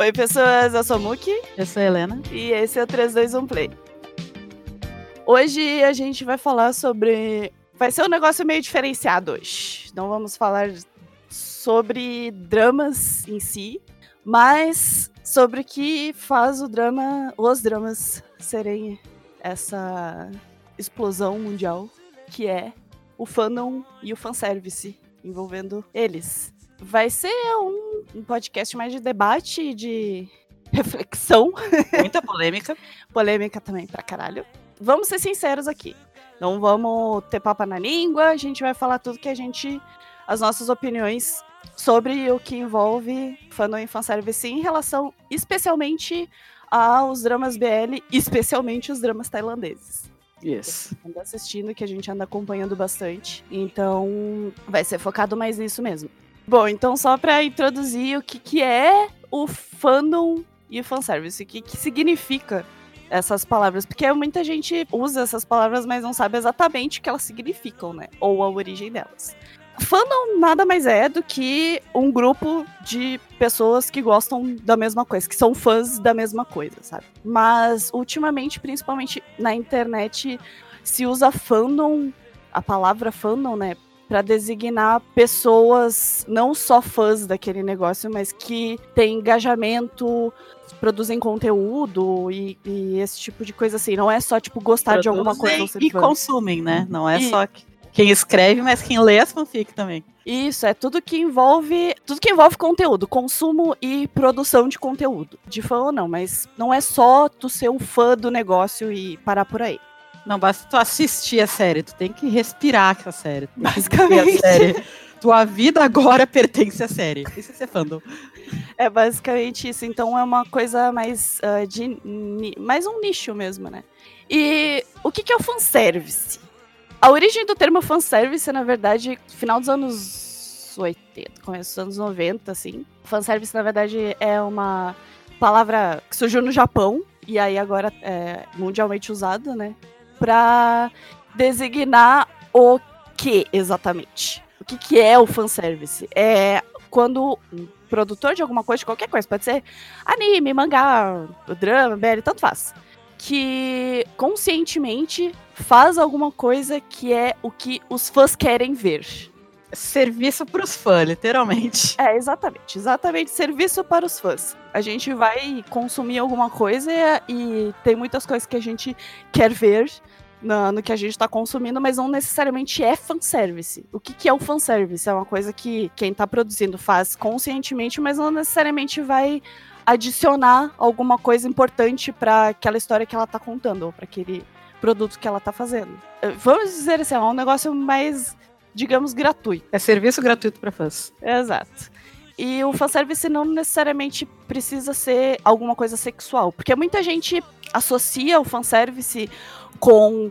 Oi, pessoas, eu sou a Muki. Eu sou a Helena. E esse é o 321 Play. Hoje a gente vai falar sobre. Vai ser um negócio meio diferenciado hoje. Não vamos falar sobre dramas em si, mas sobre o que faz o drama, os dramas serem essa explosão mundial que é o fandom e o fanservice envolvendo eles. Vai ser um, um podcast mais de debate, de reflexão. Muita polêmica. polêmica também pra caralho. Vamos ser sinceros aqui. Não vamos ter papo na língua, a gente vai falar tudo que a gente. as nossas opiniões sobre o que envolve fandom e fanservice em relação especialmente aos dramas BL, especialmente os dramas tailandeses. Yes. Que anda assistindo, que a gente anda acompanhando bastante. Então, vai ser focado mais nisso mesmo. Bom, então só para introduzir o que, que é o fandom e o fanservice, o que, que significa essas palavras, porque muita gente usa essas palavras, mas não sabe exatamente o que elas significam, né? Ou a origem delas. Fandom nada mais é do que um grupo de pessoas que gostam da mesma coisa, que são fãs da mesma coisa, sabe? Mas ultimamente, principalmente na internet, se usa fandom, a palavra fandom, né, para designar pessoas não só fãs daquele negócio, mas que têm engajamento, produzem conteúdo e, e, esse tipo de coisa assim. Não é só tipo gostar Produzem de alguma coisa e fã. consumem, né? Não é e... só quem escreve, mas quem lê as fanfic também. Isso, é tudo que envolve. Tudo que envolve conteúdo, consumo e produção de conteúdo. De fã ou não, mas não é só tu ser um fã do negócio e parar por aí. Não basta tu assistir a série, tu tem que respirar com a série. Basicamente. A série. Tua vida agora pertence à série. Isso é fandom. É basicamente isso. Então é uma coisa mais uh, de. mais um nicho mesmo, né? E o que, que é o fanservice? A origem do termo fanservice, na verdade, final dos anos 80, começo dos anos 90, assim. Fanservice, na verdade, é uma palavra que surgiu no Japão e aí agora é mundialmente usada, né? Pra designar o que exatamente? O que, que é o fanservice? É quando um produtor de alguma coisa, de qualquer coisa, pode ser anime, mangá, drama, BL, tanto faz que conscientemente faz alguma coisa que é o que os fãs querem ver. Serviço para os fãs, literalmente. É, exatamente. Exatamente, serviço para os fãs. A gente vai consumir alguma coisa e tem muitas coisas que a gente quer ver no, no que a gente está consumindo, mas não necessariamente é fanservice. O que, que é o fanservice? É uma coisa que quem está produzindo faz conscientemente, mas não necessariamente vai adicionar alguma coisa importante para aquela história que ela tá contando, ou para aquele produto que ela tá fazendo. Eh, vamos dizer assim, é um negócio mais, digamos, gratuito. É serviço gratuito para fãs. Exato. E o fanservice não necessariamente precisa ser alguma coisa sexual, porque muita gente associa o fanservice com,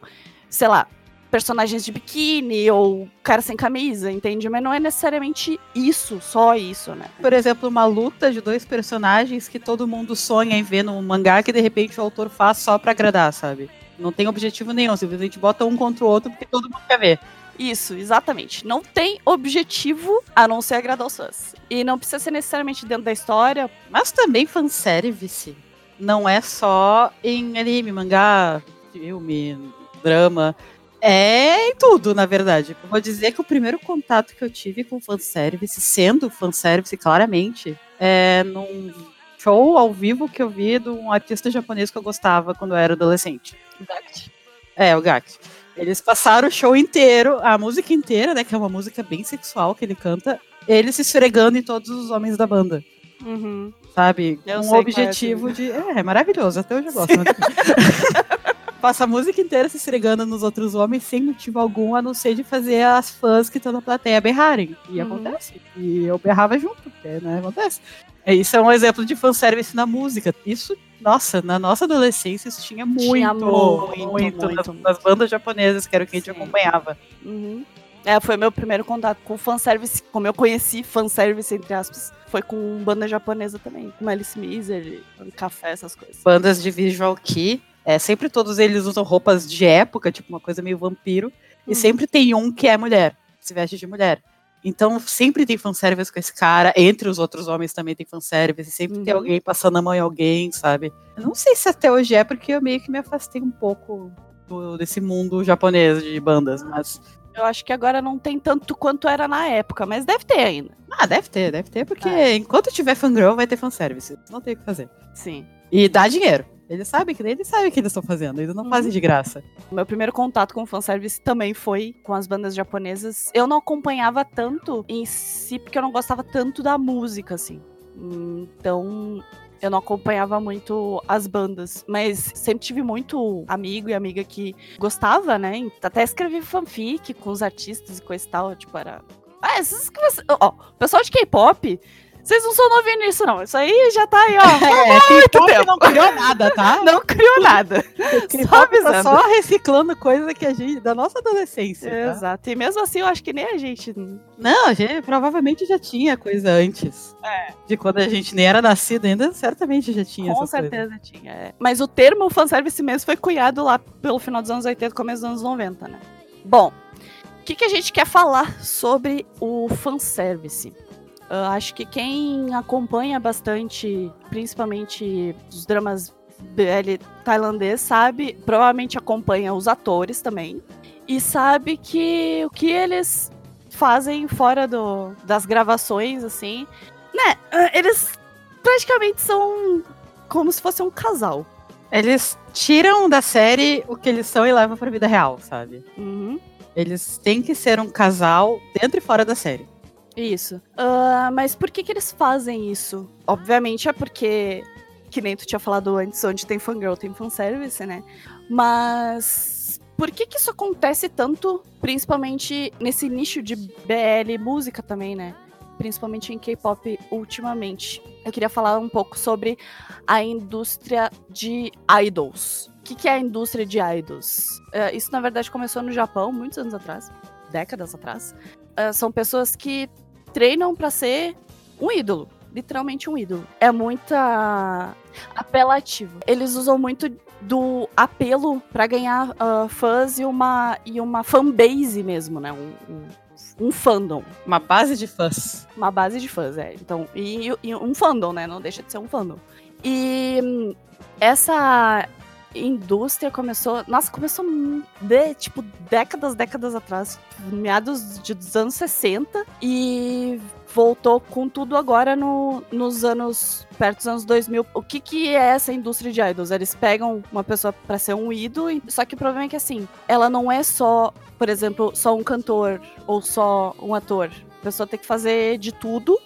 sei lá, personagens de biquíni ou cara sem camisa, entende? Mas não é necessariamente isso, só isso, né? Por exemplo, uma luta de dois personagens que todo mundo sonha em ver num mangá que de repente o autor faz só para agradar, sabe? Não tem objetivo nenhum, simplesmente bota um contra o outro porque todo mundo quer ver. Isso, exatamente. Não tem objetivo a não ser agradar os fãs. E não precisa ser necessariamente dentro da história. Mas também fanservice. Não é só em anime, mangá, filme, drama é em tudo, na verdade. Eu vou dizer que o primeiro contato que eu tive com fanservice, sendo fanservice claramente, é num show ao vivo que eu vi de um artista japonês que eu gostava quando eu era adolescente. O Gakt. É, o Gakt. Eles passaram o show inteiro, a música inteira, né, que é uma música bem sexual que ele canta, ele se esfregando em todos os homens da banda. Uhum. Sabe? Eu um é objetivo é de. É, é maravilhoso, até hoje eu gosto. passa a música inteira se esfregando nos outros homens sem motivo algum, a não ser de fazer as fãs que estão na plateia berrarem. E uhum. acontece. E eu berrava junto, porque, né, acontece. É, isso é um exemplo de fanservice na música. Isso, nossa, na nossa adolescência isso tinha muito, tinha muito, muito, muito, nas, bandas japonesas, que era o que a gente acompanhava. Uhum. É, foi meu primeiro contato com fanservice, como eu conheci fanservice, entre aspas, foi com banda japonesa também, com Alice Miser, Café, essas coisas. Bandas de visual kei, é, sempre todos eles usam roupas de época, tipo uma coisa meio vampiro. Uhum. E sempre tem um que é mulher, se veste de mulher. Então sempre tem fanservice com esse cara, entre os outros homens também tem fanservice, sempre uhum. tem alguém passando a mão em alguém, sabe? Eu não sei se até hoje é, porque eu meio que me afastei um pouco do, desse mundo japonês de bandas, mas. Eu acho que agora não tem tanto quanto era na época, mas deve ter ainda. Ah, deve ter, deve ter, porque é. enquanto tiver fangirl vai ter fanservice. Não tem o que fazer. Sim. E dá dinheiro. Eles sabem que eles sabem o que eles estão fazendo, eles não uhum. fazem de graça. Meu primeiro contato com o fanservice também foi com as bandas japonesas. Eu não acompanhava tanto em si, porque eu não gostava tanto da música, assim. Então, eu não acompanhava muito as bandas, mas sempre tive muito amigo e amiga que gostava, né? Até escrevi fanfic com os artistas e coisa e tal, tipo, era. Ah, esses que você. Ó, o pessoal de K-pop vocês não são novinhos nisso, não. Isso aí já tá aí, ó. É, muito tempo. não criou nada, tá? Não criou nada. só tá só reciclando coisa que a gente, da nossa adolescência. Tá? Exato. E mesmo assim, eu acho que nem a gente. Não, a gente provavelmente já tinha coisa antes. É. De quando a gente nem era nascido ainda, certamente já tinha. Com certeza coisa. tinha. É. Mas o termo fanservice mesmo foi cunhado lá pelo final dos anos 80, começo dos anos 90, né? Bom, o que, que a gente quer falar sobre o fanservice? Uh, acho que quem acompanha bastante, principalmente os dramas BL tailandês, sabe, provavelmente acompanha os atores também, e sabe que o que eles fazem fora do, das gravações, assim, né, ah, eles praticamente são como se fosse um casal. Eles tiram da série o que eles são e levam pra vida real, sabe? Uhum. Eles têm que ser um casal dentro e fora da série. Isso. Uh, mas por que que eles fazem isso? Obviamente é porque, que nem tu tinha falado antes, onde tem fangirl tem fanservice, né? Mas por que que isso acontece tanto, principalmente nesse nicho de BL música também, né? Principalmente em K-pop ultimamente. Eu queria falar um pouco sobre a indústria de idols. O que, que é a indústria de idols? Uh, isso, na verdade, começou no Japão, muitos anos atrás, décadas atrás. Uh, são pessoas que treinam para ser um ídolo. Literalmente um ídolo. É muita apelativo. Eles usam muito do apelo para ganhar uh, fãs e uma, e uma fanbase mesmo, né? Um, um, um, fandom. Uma base de fãs. Uma base de fãs, é. Então, e, e um fandom, né? Não deixa de ser um fandom. E hum, essa indústria começou. Nossa, começou de, tipo, décadas, décadas atrás, meados de, dos anos 60, e voltou com tudo agora no, nos anos. perto dos anos 2000. O que, que é essa indústria de idols? Eles pegam uma pessoa para ser um ídolo, só que o problema é que, assim, ela não é só, por exemplo, só um cantor ou só um ator. A pessoa tem que fazer de tudo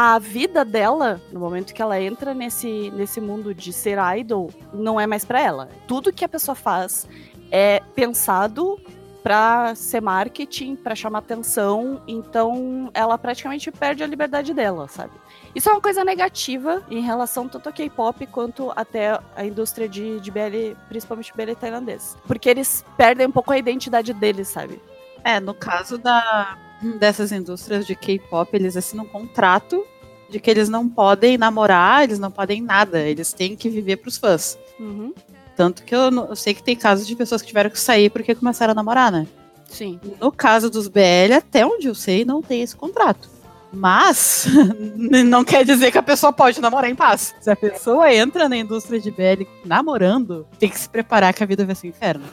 a vida dela, no momento que ela entra nesse, nesse mundo de ser idol, não é mais para ela. Tudo que a pessoa faz é pensado para ser marketing, para chamar atenção, então ela praticamente perde a liberdade dela, sabe? Isso é uma coisa negativa em relação tanto a K-pop quanto até a indústria de, de BL, principalmente BL tailandês. Porque eles perdem um pouco a identidade deles, sabe? É, no caso da, dessas indústrias de K-pop, eles assinam um contrato de que eles não podem namorar, eles não podem nada, eles têm que viver pros fãs. Uhum. Tanto que eu, eu, sei que tem casos de pessoas que tiveram que sair porque começaram a namorar, né? Sim. No caso dos BL, até onde eu sei, não tem esse contrato. Mas não quer dizer que a pessoa pode namorar em paz. Se a pessoa entra na indústria de BL namorando, tem que se preparar que a vida vai ser um inferno.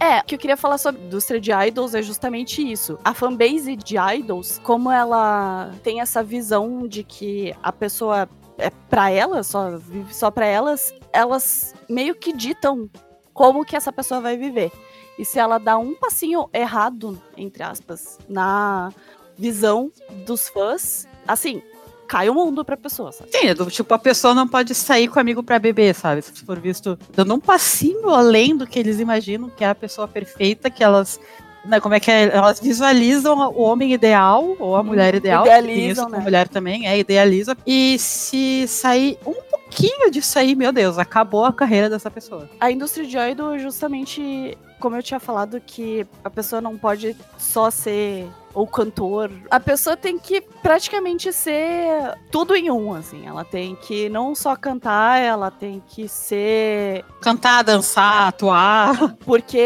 É, o que eu queria falar sobre a indústria de idols é justamente isso. A fanbase de idols, como ela tem essa visão de que a pessoa é para elas, só vive só para elas, elas meio que ditam como que essa pessoa vai viver. E se ela dá um passinho errado, entre aspas, na visão dos fãs, assim, cai o mundo pra pessoa, sabe? Sim, é tipo, a pessoa não pode sair com o amigo pra beber, sabe? Se for visto dando um passinho além do que eles imaginam que é a pessoa perfeita, que elas né, como é que é? Elas visualizam o homem ideal ou a mulher ideal. Idealizam, isso, né? A mulher também é, idealiza. E se sair um pouquinho disso aí, meu Deus, acabou a carreira dessa pessoa. A indústria de idol, justamente, como eu tinha falado, que a pessoa não pode só ser ou cantor. A pessoa tem que praticamente ser tudo em um, assim. Ela tem que não só cantar, ela tem que ser. Cantar, dançar, atuar. Porque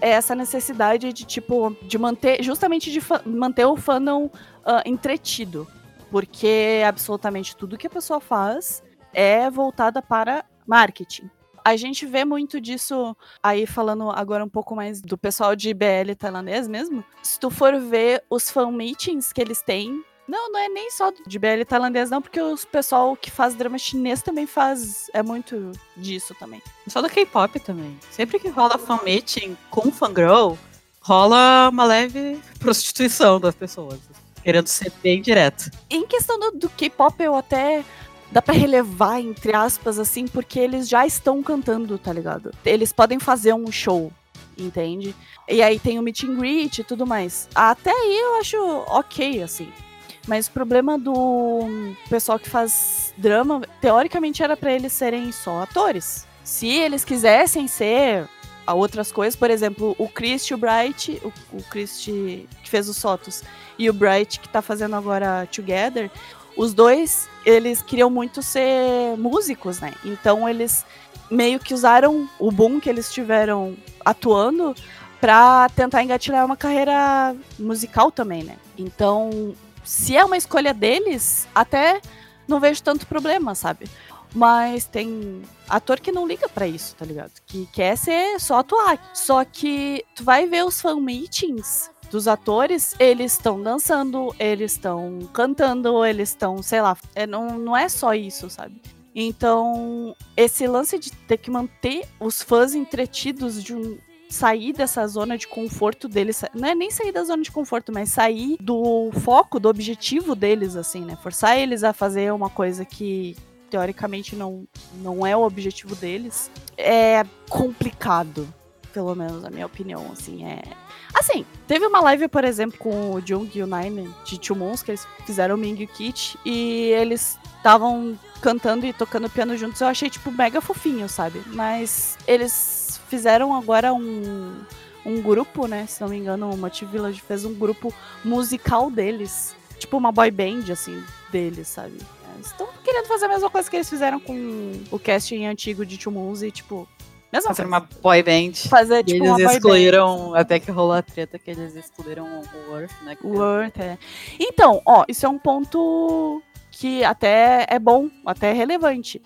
é essa necessidade de, tipo, de manter. Justamente de manter o fandom uh, entretido. Porque absolutamente tudo que a pessoa faz é voltada para marketing. A gente vê muito disso aí falando agora um pouco mais do pessoal de BL tailandês mesmo. Se tu for ver os fan meetings que eles têm, não, não é nem só de BL tailandês, não, porque o pessoal que faz drama chinês também faz. É muito disso também. Só do K-pop também. Sempre que rola fan meeting com fangirl, rola uma leve prostituição das pessoas. Querendo ser bem direto. Em questão do, do K-pop, eu até dá para relevar, entre aspas, assim, porque eles já estão cantando, tá ligado? Eles podem fazer um show, entende? E aí tem o meet and greet e tudo mais. Até aí eu acho ok, assim. Mas o problema do pessoal que faz drama, teoricamente era para eles serem só atores. Se eles quisessem ser outras coisas, por exemplo, o Chris e o Bright, o, o Chris que fez os Sotos, e o Bright que tá fazendo agora Together, os dois, eles queriam muito ser músicos, né? Então eles meio que usaram o boom que eles tiveram atuando para tentar engatilhar uma carreira musical também, né? Então, se é uma escolha deles, até não vejo tanto problema, sabe? Mas tem ator que não liga para isso, tá ligado? Que quer ser só atuar. Só que tu vai ver os fan meetings dos atores, eles estão dançando, eles estão cantando, eles estão, sei lá, é, não, não é só isso, sabe? Então, esse lance de ter que manter os fãs entretidos de um, sair dessa zona de conforto deles, não é nem sair da zona de conforto, mas sair do foco, do objetivo deles, assim, né? Forçar eles a fazer uma coisa que teoricamente não, não é o objetivo deles, é complicado, pelo menos na minha opinião, assim, é Assim, teve uma live, por exemplo, com o Jung e o Nine de Two Moons, que eles fizeram o Ming Kit, e eles estavam cantando e tocando piano juntos. Eu achei, tipo, mega fofinho, sabe? Mas eles fizeram agora um, um grupo, né? Se não me engano, o Motive Village fez um grupo musical deles. Tipo, uma boy band, assim, deles, sabe? Estão querendo fazer a mesma coisa que eles fizeram com o casting antigo de Two Moons e, tipo, Mesma Fazer uma boy band. Fazer, tipo, eles uma excluíram, até que rolou a treta que eles excluíram o Worth, né? O Worth, é. Então, ó, isso é um ponto que até é bom, até é relevante.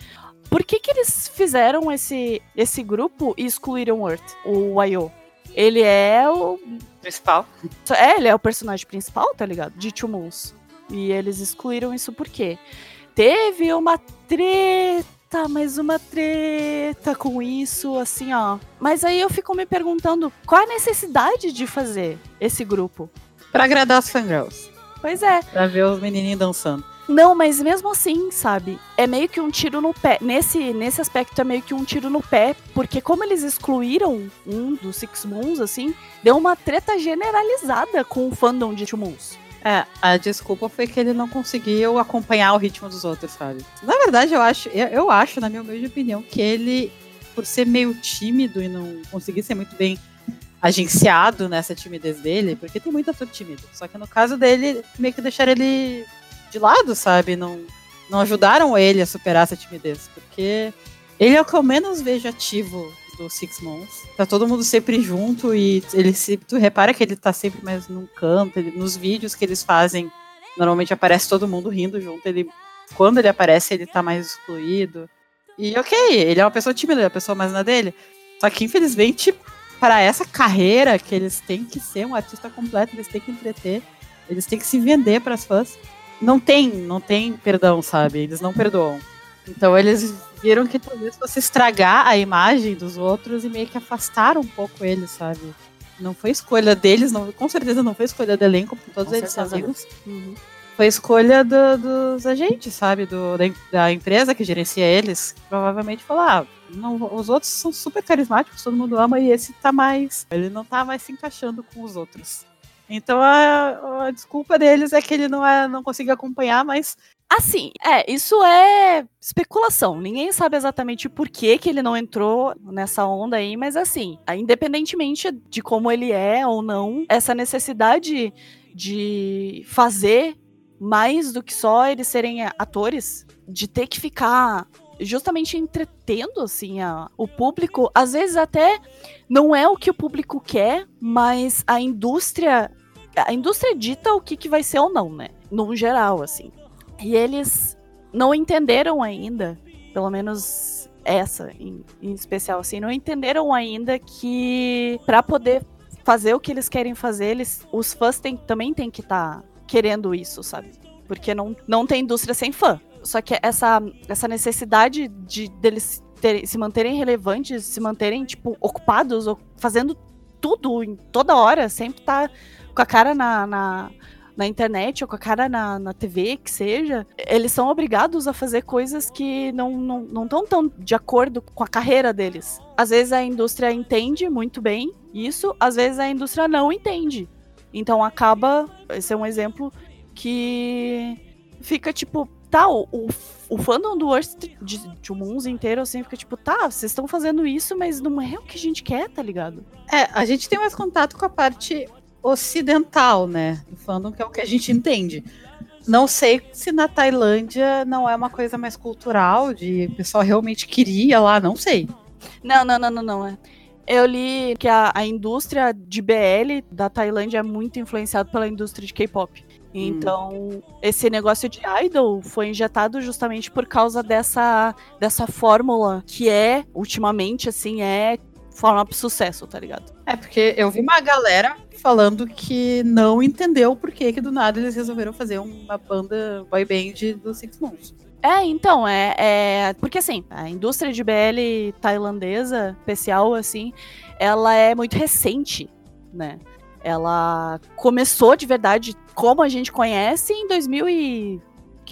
Por que que eles fizeram esse, esse grupo e excluíram o Worth, o Ayo? Ele é o... Principal. É, ele é o personagem principal, tá ligado? De Two Moons. E eles excluíram isso por quê? Teve uma treta treta, mais uma treta com isso, assim, ó. Mas aí eu fico me perguntando qual a necessidade de fazer esse grupo? Pra agradar as fangirls. Pois é. Pra ver os menininhos dançando. Não, mas mesmo assim, sabe? É meio que um tiro no pé. Nesse, nesse aspecto é meio que um tiro no pé, porque como eles excluíram um dos Six Moons, assim, deu uma treta generalizada com o fandom de Two Moons. É, a desculpa foi que ele não conseguiu acompanhar o ritmo dos outros, sabe? Na verdade, eu acho, eu, eu acho, na minha opinião, que ele, por ser meio tímido e não conseguir ser muito bem agenciado nessa timidez dele, porque tem muito ator tímido. Só que no caso dele, meio que deixaram ele de lado, sabe? Não, não ajudaram ele a superar essa timidez, porque ele é o que eu menos vejo ativo do Six Months. Tá todo mundo sempre junto e ele se, tu repara que ele tá sempre mais num canto, ele, nos vídeos que eles fazem, normalmente aparece todo mundo rindo junto, ele quando ele aparece ele tá mais excluído. E OK, ele é uma pessoa tímida, é uma pessoa mais na dele. Só que infelizmente para essa carreira que eles têm que ser um artista completo, eles têm que entreter, eles têm que se vender para as fãs. Não tem, não tem perdão, sabe? Eles não perdoam. Então eles viram que talvez fosse estragar a imagem dos outros e meio que afastar um pouco eles, sabe? Não foi escolha deles, não, com certeza não foi escolha do elenco, porque todos com eles são amigos. Uhum. Foi escolha do, dos agentes, sabe? Do, da, da, empresa que gerencia eles. Provavelmente falou: ah, não, os outros são super carismáticos, todo mundo ama, e esse tá mais. Ele não tá mais se encaixando com os outros. Então a, a desculpa deles é que ele não, é, não conseguiu acompanhar, mas Assim, é, isso é especulação. Ninguém sabe exatamente por que, que ele não entrou nessa onda aí, mas assim, independentemente de como ele é ou não, essa necessidade de fazer mais do que só eles serem atores, de ter que ficar justamente entretendo assim a, o público, às vezes até não é o que o público quer, mas a indústria a indústria dita o que, que vai ser ou não, né? No geral, assim. E eles não entenderam ainda, pelo menos essa em, em especial, assim, não entenderam ainda que para poder fazer o que eles querem fazer, eles, os fãs tem, também têm que estar tá querendo isso, sabe? Porque não, não tem indústria sem fã. Só que essa, essa necessidade de deles ter, se manterem relevantes, se manterem, tipo, ocupados, fazendo tudo em toda hora, sempre tá com a cara na, na, na internet ou com a cara na, na TV, que seja, eles são obrigados a fazer coisas que não estão não, não tão de acordo com a carreira deles. Às vezes a indústria entende muito bem isso, às vezes a indústria não entende. Então acaba, esse é um exemplo que fica tipo, tá, o, o, o fandom do Worst de, de Moons inteiro, assim, fica tipo, tá, vocês estão fazendo isso, mas não é o que a gente quer, tá ligado? É, a gente tem mais contato com a parte ocidental, né? Do fandom, que é o que a gente entende. Não sei se na Tailândia não é uma coisa mais cultural, de o pessoal realmente queria lá, não sei. Não, não, não, não, não. É. Eu li que a, a indústria de BL da Tailândia é muito influenciada pela indústria de K-pop. Então, hum. esse negócio de idol foi injetado justamente por causa dessa, dessa fórmula que é, ultimamente, assim, é forma pro sucesso, tá ligado? É, porque eu vi uma galera falando que não entendeu por que, que do nada eles resolveram fazer uma banda boy band do Six Months. É, então, é, é. Porque assim, a indústria de BL tailandesa, especial, assim, ela é muito recente, né? Ela começou de verdade como a gente conhece em 2000 e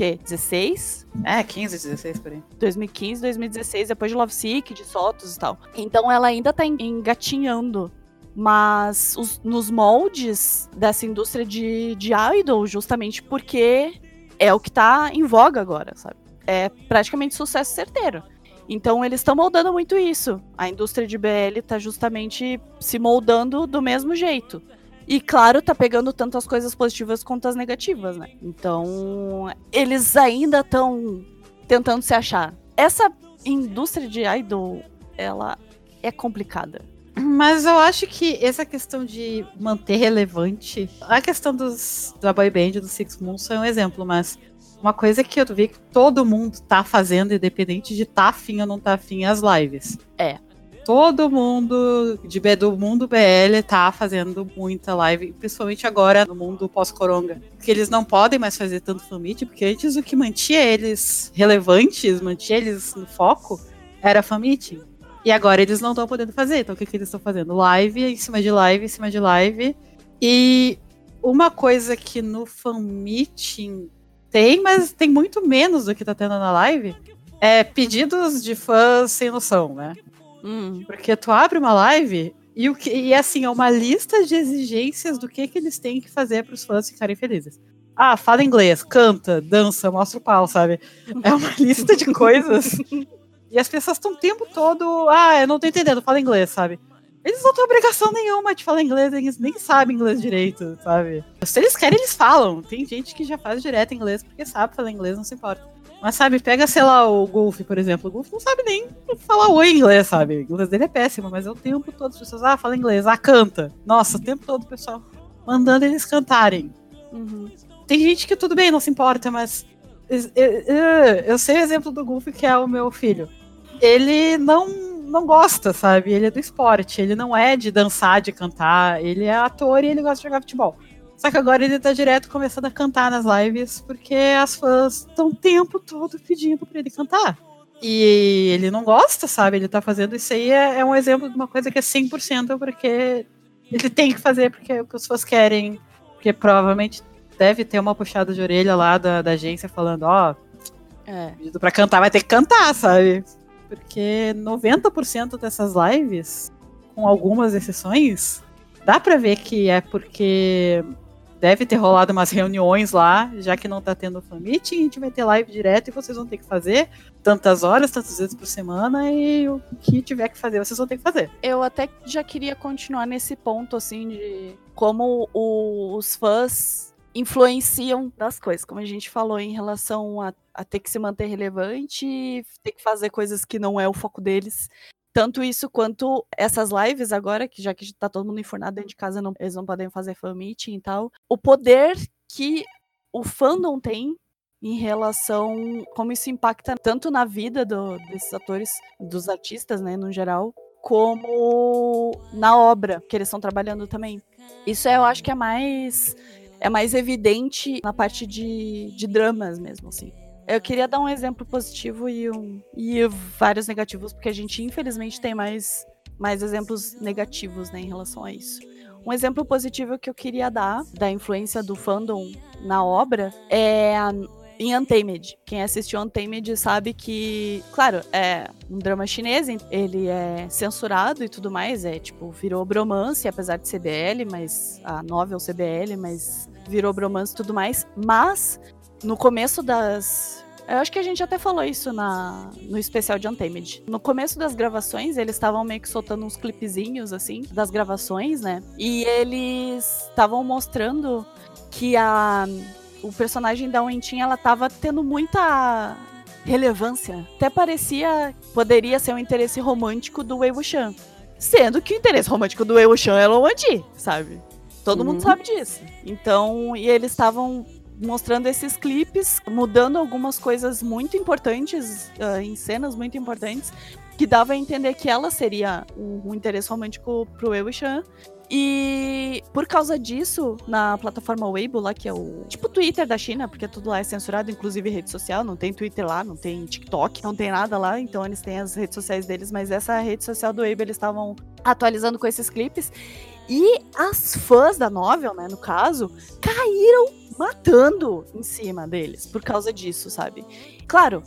quê? 16? É, 15, 16 por aí. 2015, 2016, depois de Love Sick, de Sotos e tal. Então ela ainda tá engatinhando. Mas os, nos moldes dessa indústria de, de idol, justamente porque é o que tá em voga agora, sabe? É praticamente sucesso certeiro. Então eles estão moldando muito isso. A indústria de BL tá justamente se moldando do mesmo jeito. E claro, tá pegando tanto as coisas positivas quanto as negativas, né? Então, eles ainda estão tentando se achar. Essa indústria de idol, ela é complicada. Mas eu acho que essa questão de manter relevante, a questão dos, da boy band do Six Moons é um exemplo, mas uma coisa que eu vi que todo mundo tá fazendo, independente de tá afim ou não tá afim, é as lives. É todo mundo de, do mundo BL tá fazendo muita live, principalmente agora no mundo pós-coronga. Porque eles não podem mais fazer tanto fanmeet, porque antes o que mantinha eles relevantes, mantinha eles no foco, era fanmeet. E agora eles não estão podendo fazer. Então o que, que eles estão fazendo? Live em cima de live, em cima de live. E uma coisa que no fanmeeting tem, mas tem muito menos do que tá tendo na live, é pedidos de fãs sem noção, né? Hum. Porque tu abre uma live e, o que, e assim, é uma lista de exigências do que, que eles têm que fazer para os fãs ficarem felizes. Ah, fala inglês, canta, dança, mostra o pau, sabe? É uma lista de coisas. e as pessoas estão o tempo todo. Ah, eu não tô entendendo, fala inglês, sabe? Eles não têm obrigação nenhuma de falar inglês, eles nem sabem inglês direito, sabe? Se eles querem, eles falam. Tem gente que já faz direto inglês porque sabe falar inglês, não se importa. Mas sabe, pega, sei lá, o Golf, por exemplo. O Golf não sabe nem falar oi em inglês, sabe? O inglês dele é péssimo, mas é o tempo todo as pessoas, ah, fala inglês, ah, canta. Nossa, o tempo todo o pessoal mandando eles cantarem. Uhum. Tem gente que tudo bem, não se importa, mas eu sei o exemplo do Golf, que é o meu filho. Ele não, não gosta, sabe? Ele é do esporte, ele não é de dançar, de cantar, ele é ator e ele gosta de jogar futebol. Só que agora ele tá direto começando a cantar nas lives, porque as fãs estão o tempo todo pedindo pra ele cantar. E ele não gosta, sabe? Ele tá fazendo isso aí, é, é um exemplo de uma coisa que é 100% porque ele tem que fazer porque é o que os fãs querem. Porque provavelmente deve ter uma puxada de orelha lá da, da agência falando, ó, oh, é. pedido pra cantar, vai ter que cantar, sabe? Porque 90% dessas lives, com algumas exceções, dá pra ver que é porque deve ter rolado umas reuniões lá, já que não tá tendo fan meeting, a gente vai ter live direto e vocês vão ter que fazer tantas horas, tantas vezes por semana e o que tiver que fazer, vocês vão ter que fazer. Eu até já queria continuar nesse ponto, assim, de como os fãs influenciam das coisas, como a gente falou em relação a, a ter que se manter relevante, ter que fazer coisas que não é o foco deles. Tanto isso quanto essas lives agora, que já que tá todo mundo enfornado dentro de casa, não, eles não podem fazer fan meeting e tal. O poder que o fandom tem em relação como isso impacta tanto na vida do, desses atores, dos artistas, né, no geral, como na obra que eles estão trabalhando também. Isso eu acho que é mais é mais evidente na parte de, de dramas mesmo, assim. Eu queria dar um exemplo positivo e, um, e vários negativos, porque a gente infelizmente tem mais, mais exemplos negativos né, em relação a isso. Um exemplo positivo que eu queria dar da influência do fandom na obra é em Untamed. Quem assistiu Untamed sabe que, claro, é um drama chinês, ele é censurado e tudo mais, é tipo, virou bromance, apesar de CBL, mas a novel CBL, mas virou bromance e tudo mais. Mas no começo das eu acho que a gente até falou isso na, no especial de Untamed. No começo das gravações, eles estavam meio que soltando uns clipezinhos, assim, das gravações, né? E eles estavam mostrando que a, o personagem da Wentin, ela tava tendo muita relevância. Até parecia, poderia ser um interesse romântico do Wei Wuxian. Sendo que o interesse romântico do Wei Wuxian é Luan Di, sabe? Todo uhum. mundo sabe disso. Então, e eles estavam mostrando esses clipes, mudando algumas coisas muito importantes, uh, em cenas muito importantes, que dava a entender que ela seria um, interesse romântico pro Wei Wuxian. E por causa disso, na plataforma Weibo, lá que é o tipo Twitter da China, porque tudo lá é censurado, inclusive rede social, não tem Twitter lá, não tem TikTok, não tem nada lá, então eles têm as redes sociais deles, mas essa rede social do Weibo eles estavam atualizando com esses clipes. E as fãs da novel, né, no caso, caíram matando em cima deles por causa disso, sabe? Claro,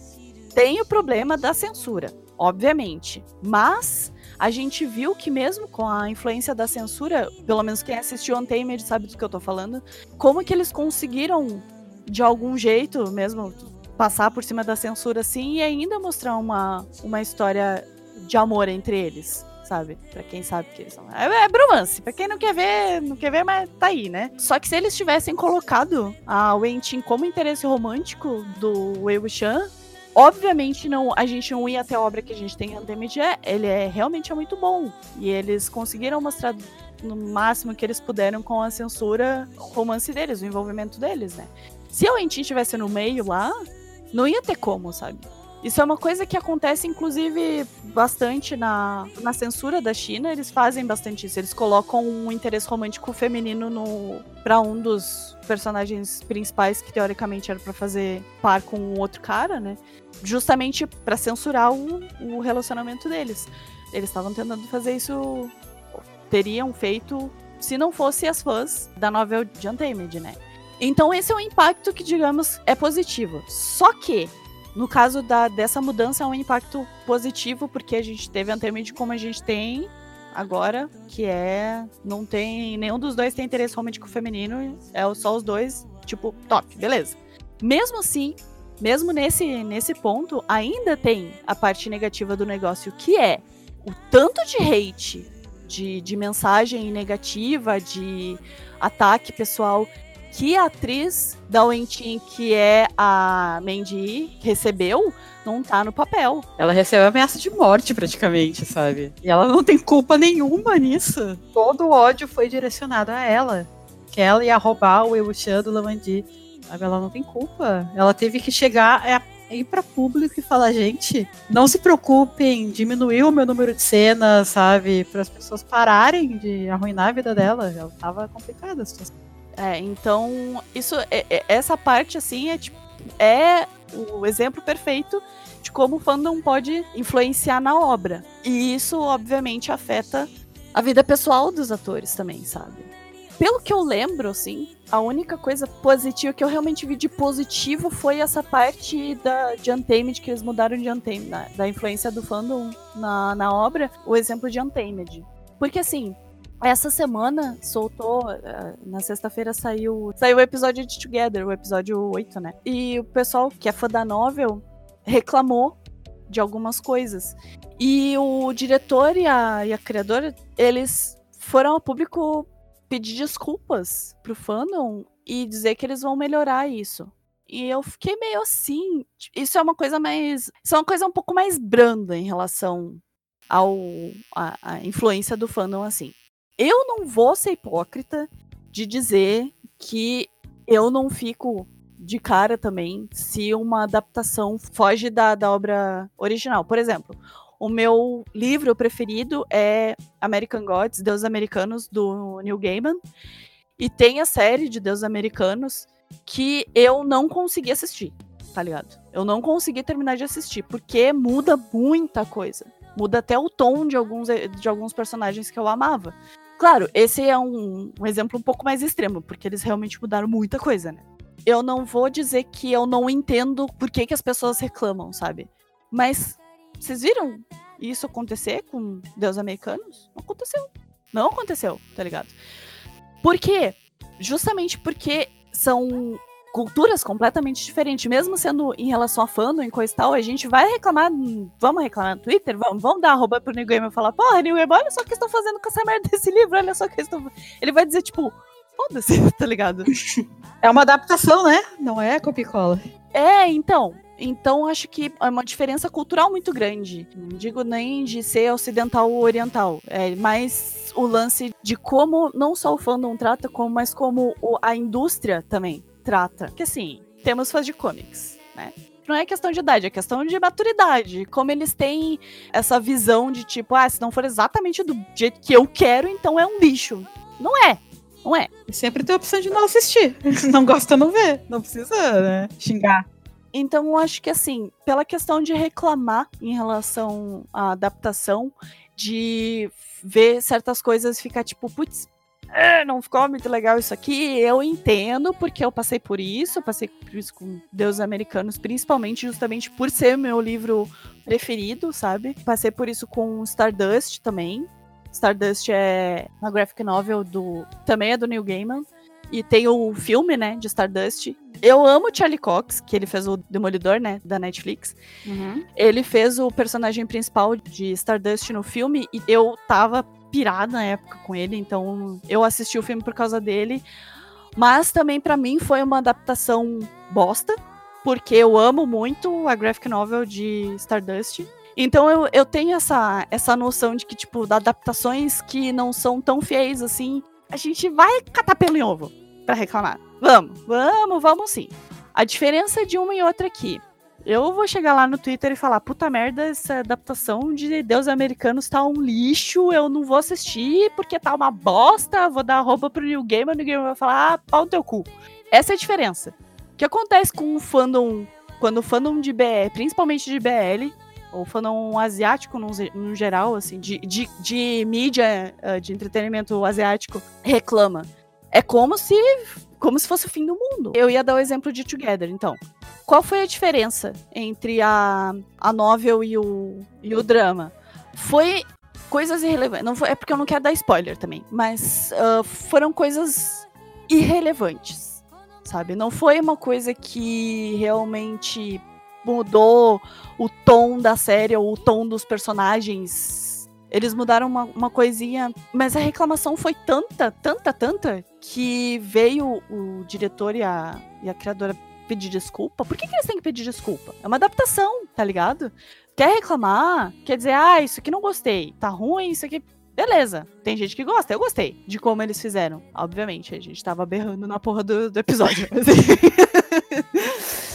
tem o problema da censura, obviamente, mas a gente viu que mesmo com a influência da censura, pelo menos quem assistiu Untamed sabe do que eu tô falando, como que eles conseguiram de algum jeito mesmo passar por cima da censura assim e ainda mostrar uma, uma história de amor entre eles sabe? Pra quem sabe que eles são. É, é bromance. Pra quem não quer ver, não quer ver, mas tá aí, né? Só que se eles tivessem colocado a Wen Tin como interesse romântico do Wei Wuxian, obviamente não, a gente não ia até a obra que a gente tem em Untamed, ele é realmente é muito bom. E eles conseguiram mostrar no máximo que eles puderam com a censura o romance deles, o envolvimento deles, né? Se a Wentin estivesse no meio lá, não ia ter como, sabe? Isso é uma coisa que acontece, inclusive, bastante na, na censura da China. Eles fazem bastante isso. Eles colocam um interesse romântico feminino no para um dos personagens principais, que teoricamente era para fazer par com um outro cara, né? Justamente para censurar o, o relacionamento deles. Eles estavam tentando fazer isso. Teriam feito se não fosse as fãs da novel de Untamed, né? Então esse é um impacto que, digamos, é positivo. Só que no caso da, dessa mudança, é um impacto positivo, porque a gente teve anteriormente como a gente tem agora, que é. Não tem. Nenhum dos dois tem interesse romântico feminino, é só os dois, tipo, top, beleza. Mesmo assim, mesmo nesse, nesse ponto, ainda tem a parte negativa do negócio, que é o tanto de hate, de, de mensagem negativa, de ataque pessoal que a atriz da Wentin, que é a Mandy, recebeu, não tá no papel. Ela recebeu ameaça de morte, praticamente, sabe? E ela não tem culpa nenhuma nisso. Todo o ódio foi direcionado a ela. Que ela ia roubar o Ewushan do Lamandi. Sabe? Ela não tem culpa. Ela teve que chegar a ir para público e falar, gente, não se preocupem, diminuiu o meu número de cenas, sabe? Para as pessoas pararem de arruinar a vida dela. Ela tava complicada a situação. É, então, isso, é, é, essa parte, assim, é, tipo, é o exemplo perfeito de como o fandom pode influenciar na obra. E isso, obviamente, afeta a vida pessoal dos atores também, sabe? Pelo que eu lembro, assim, a única coisa positiva que eu realmente vi de positivo foi essa parte da, de Untamed, que eles mudaram de Untamed, da, da influência do fandom na, na obra, o exemplo de Untamed. Porque, assim, essa semana soltou, eh, na sexta-feira saiu, saiu o episódio de Together, o episódio 8, né? E o pessoal que é fã da novel reclamou de algumas coisas. E o diretor e a, e a criadora, eles foram ao público pedir desculpas pro fandom e dizer que eles vão melhorar isso. E eu fiquei meio assim. Isso é uma coisa mais. Isso é uma coisa um pouco mais branda em relação ao a, a influência do fandom assim. Eu não vou ser hipócrita de dizer que eu não fico de cara também se uma adaptação foge da, da obra original. Por exemplo, o meu livro preferido é American Gods, Deus Americanos, do Neil Gaiman. E tem a série de Deus Americanos que eu não consegui assistir, tá ligado? Eu não consegui terminar de assistir, porque muda muita coisa. Muda até o tom de alguns, de alguns personagens que eu amava. Claro, esse é um, um exemplo um pouco mais extremo, porque eles realmente mudaram muita coisa, né? Eu não vou dizer que eu não entendo por que, que as pessoas reclamam, sabe? Mas vocês viram isso acontecer com Deus Americanos? Não aconteceu. Não aconteceu, tá ligado? Por quê? Justamente porque são culturas completamente diferentes, mesmo sendo em relação a fandom e coisa e tal, a gente vai reclamar, vamos reclamar no Twitter, vamos, vamos dar arroba pro New Gamer e falar, porra, New Gamer, olha só o que estão fazendo com essa merda desse livro, olha só o que estão... Ele vai dizer, tipo, foda-se, tá ligado? É uma adaptação, né? Não é copia cola. É, então, então acho que é uma diferença cultural muito grande. Não digo nem de ser ocidental ou oriental, é mais o lance de como não só o fandom trata, como mas como o, a indústria também trata. Que assim, temos fãs de comics, né? Não é questão de idade, é questão de maturidade. Como eles têm essa visão de tipo, ah, se não for exatamente do jeito que eu quero, então é um lixo. Não é. Não é. Sempre tem a opção de não assistir. não gosta, não vê. Não precisa, né? Xingar. Então, eu acho que assim, pela questão de reclamar em relação à adaptação, de ver certas coisas ficar tipo, putz, é, não ficou muito legal isso aqui. Eu entendo, porque eu passei por isso, eu passei por isso com Deuses Americanos, principalmente justamente por ser meu livro preferido, sabe? Passei por isso com Stardust também. Stardust é uma graphic novel do. também é do Neil Gaiman. E tem o filme, né, de Stardust. Eu amo Charlie Cox, que ele fez o Demolidor, né, da Netflix. Uhum. Ele fez o personagem principal de Stardust no filme e eu tava pirada na época com ele, então eu assisti o filme por causa dele. Mas também para mim foi uma adaptação bosta, porque eu amo muito a graphic novel de Stardust. Então eu, eu tenho essa, essa noção de que, tipo, adaptações que não são tão fiéis assim, a gente vai catar pelo em ovo pra reclamar. Vamos, vamos, vamos sim. A diferença de uma e outra aqui eu vou chegar lá no Twitter e falar, puta merda, essa adaptação de Deus Americanos tá um lixo, eu não vou assistir porque tá uma bosta, vou dar roupa pro New Gamer, o New Gamer vai falar, ah, pau no teu cu. Essa é a diferença. O que acontece com o fandom, quando o fandom de BL, principalmente de BL, ou fandom asiático no, no geral, assim, de, de, de mídia, eh, de entretenimento asiático, reclama. É como se como se fosse o fim do mundo. Eu ia dar o exemplo de Together, então. Qual foi a diferença entre a, a novel e o, e o drama? Foi coisas irrelevantes. Não foi, é porque eu não quero dar spoiler também, mas uh, foram coisas irrelevantes, sabe? Não foi uma coisa que realmente mudou o tom da série ou o tom dos personagens eles mudaram uma, uma coisinha, mas a reclamação foi tanta, tanta, tanta, que veio o diretor e a, e a criadora pedir desculpa. Por que, que eles têm que pedir desculpa? É uma adaptação, tá ligado? Quer reclamar? Quer dizer, ah, isso aqui não gostei, tá ruim, isso aqui. Beleza, tem gente que gosta, eu gostei de como eles fizeram. Obviamente, a gente tava berrando na porra do, do episódio.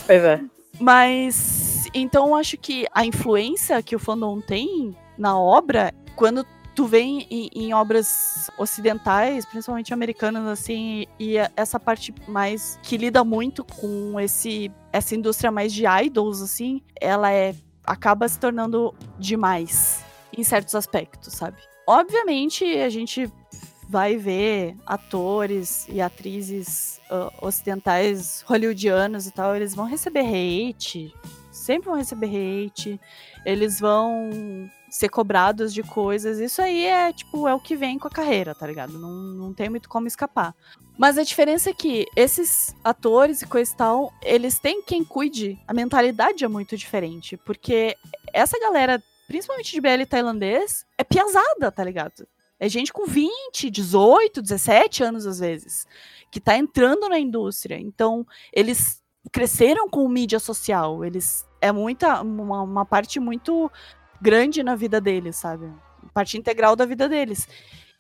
pois é. Mas, então eu acho que a influência que o fandom tem na obra quando tu vem em, em, obras ocidentais, principalmente americanas, assim, e essa parte mais que lida muito com esse essa indústria mais de idols, assim, ela é acaba se tornando demais em certos aspectos, sabe? Obviamente, a gente vai ver atores e atrizes uh, ocidentais hollywoodianos e tal, eles vão receber hate, sempre vão receber hate, eles vão ser cobrados de coisas. Isso aí é, tipo, é o que vem com a carreira, tá ligado? Não, não tem muito como escapar. Mas a diferença é que esses atores e coisa e tal, eles têm quem cuide. A mentalidade é muito diferente. Porque essa galera, principalmente de BL tailandês, é piazada, tá ligado? É gente com 20, 18, 17 anos às vezes, que tá entrando na indústria. Então, eles cresceram com mídia social, eles é muita uma, uma parte muito grande na vida deles, sabe? Parte integral da vida deles.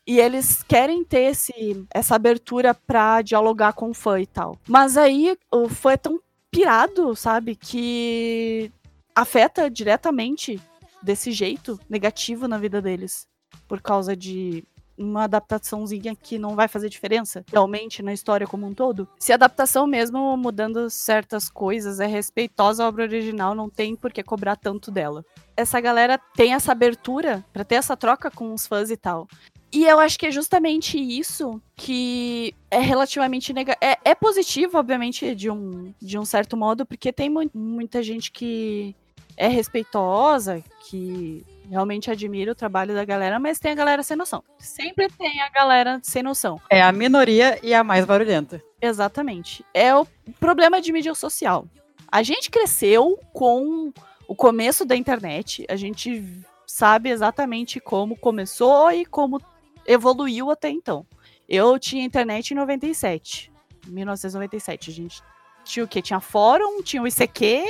E eles querem ter esse, essa abertura pra dialogar com o fã e tal. Mas aí o fã é tão pirado, sabe? Que afeta diretamente desse jeito negativo na vida deles. Por causa de uma adaptaçãozinha que não vai fazer diferença realmente na história como um todo. Se a adaptação mesmo mudando certas coisas é respeitosa à obra original, não tem por que cobrar tanto dela. Essa galera tem essa abertura para ter essa troca com os fãs e tal. E eu acho que é justamente isso que é relativamente negativo. É, é, positivo, obviamente, de um, de um certo modo, porque tem mu muita gente que é respeitosa, que realmente admira o trabalho da galera, mas tem a galera sem noção. Sempre tem a galera sem noção. É a minoria e a mais barulhenta. Exatamente. É o problema de mídia social. A gente cresceu com o começo da internet, a gente sabe exatamente como começou e como evoluiu até então. Eu tinha internet em 97. 1997. A gente tinha o quê? Tinha fórum, tinha o ICQ,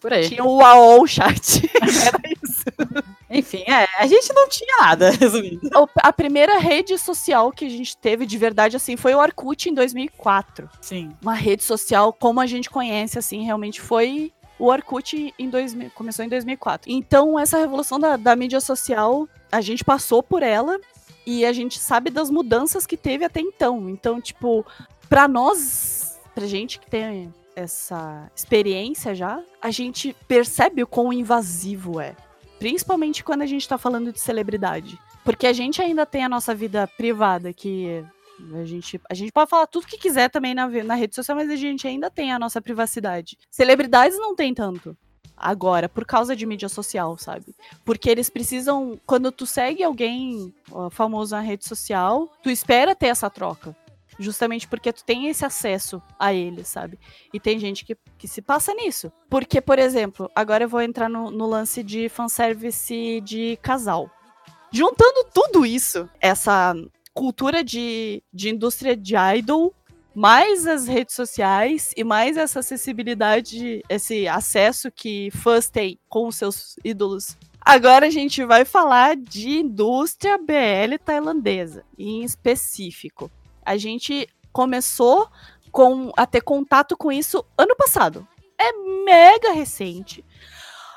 por aí. Tinha o AOL chat. Era isso. Enfim, é, a gente não tinha nada, resumindo. A primeira rede social que a gente teve de verdade, assim, foi o Orkut em 2004. Sim. Uma rede social como a gente conhece, assim, realmente foi o Orkut em 2000, começou em 2004. Então, essa revolução da, da mídia social, a gente passou por ela e a gente sabe das mudanças que teve até então. Então, tipo, para nós, pra gente que tem essa experiência já, a gente percebe o quão invasivo é. Principalmente quando a gente tá falando de celebridade. Porque a gente ainda tem a nossa vida privada, que a gente, a gente pode falar tudo que quiser também na, na rede social, mas a gente ainda tem a nossa privacidade. Celebridades não tem tanto agora, por causa de mídia social, sabe? Porque eles precisam. Quando tu segue alguém famoso na rede social, tu espera ter essa troca. Justamente porque tu tem esse acesso a ele, sabe? E tem gente que, que se passa nisso. Porque, por exemplo, agora eu vou entrar no, no lance de fanservice de casal. Juntando tudo isso, essa cultura de, de indústria de idol mais as redes sociais e mais essa acessibilidade, esse acesso que fãs têm com os seus ídolos. Agora a gente vai falar de indústria BL tailandesa, em específico. A gente começou com, a ter contato com isso ano passado. É mega recente.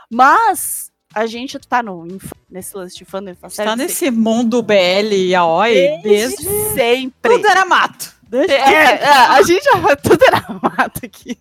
Mas a gente tá no, nesse lance de fandom. Está nesse mundo BL e AOI desde, desde sempre. Tudo era mato. Deixa é, é, a gente já tudo era mato aqui.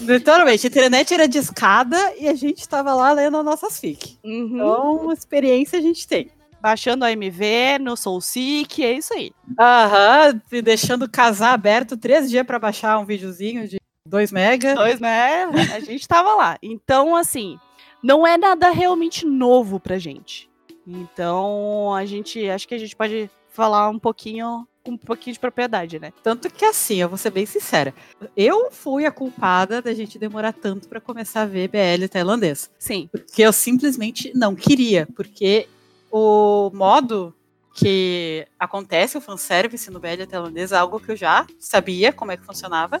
Literalmente, a internet era discada e a gente tava lá lendo nossas fic. Uhum. Então, experiência a gente tem. Baixando a MV no SoulSeek, é isso aí. Aham, deixando casar aberto três dias para baixar um videozinho de 2 mega. 2 mega, a gente tava lá. Então, assim, não é nada realmente novo pra gente. Então, a gente, acho que a gente pode falar um pouquinho com um pouquinho de propriedade, né? Tanto que assim, eu vou ser bem sincera. Eu fui a culpada da gente demorar tanto para começar a ver BL tailandês. Sim. Porque eu simplesmente não queria, porque o modo que acontece o fanservice no tailandês é algo que eu já sabia como é que funcionava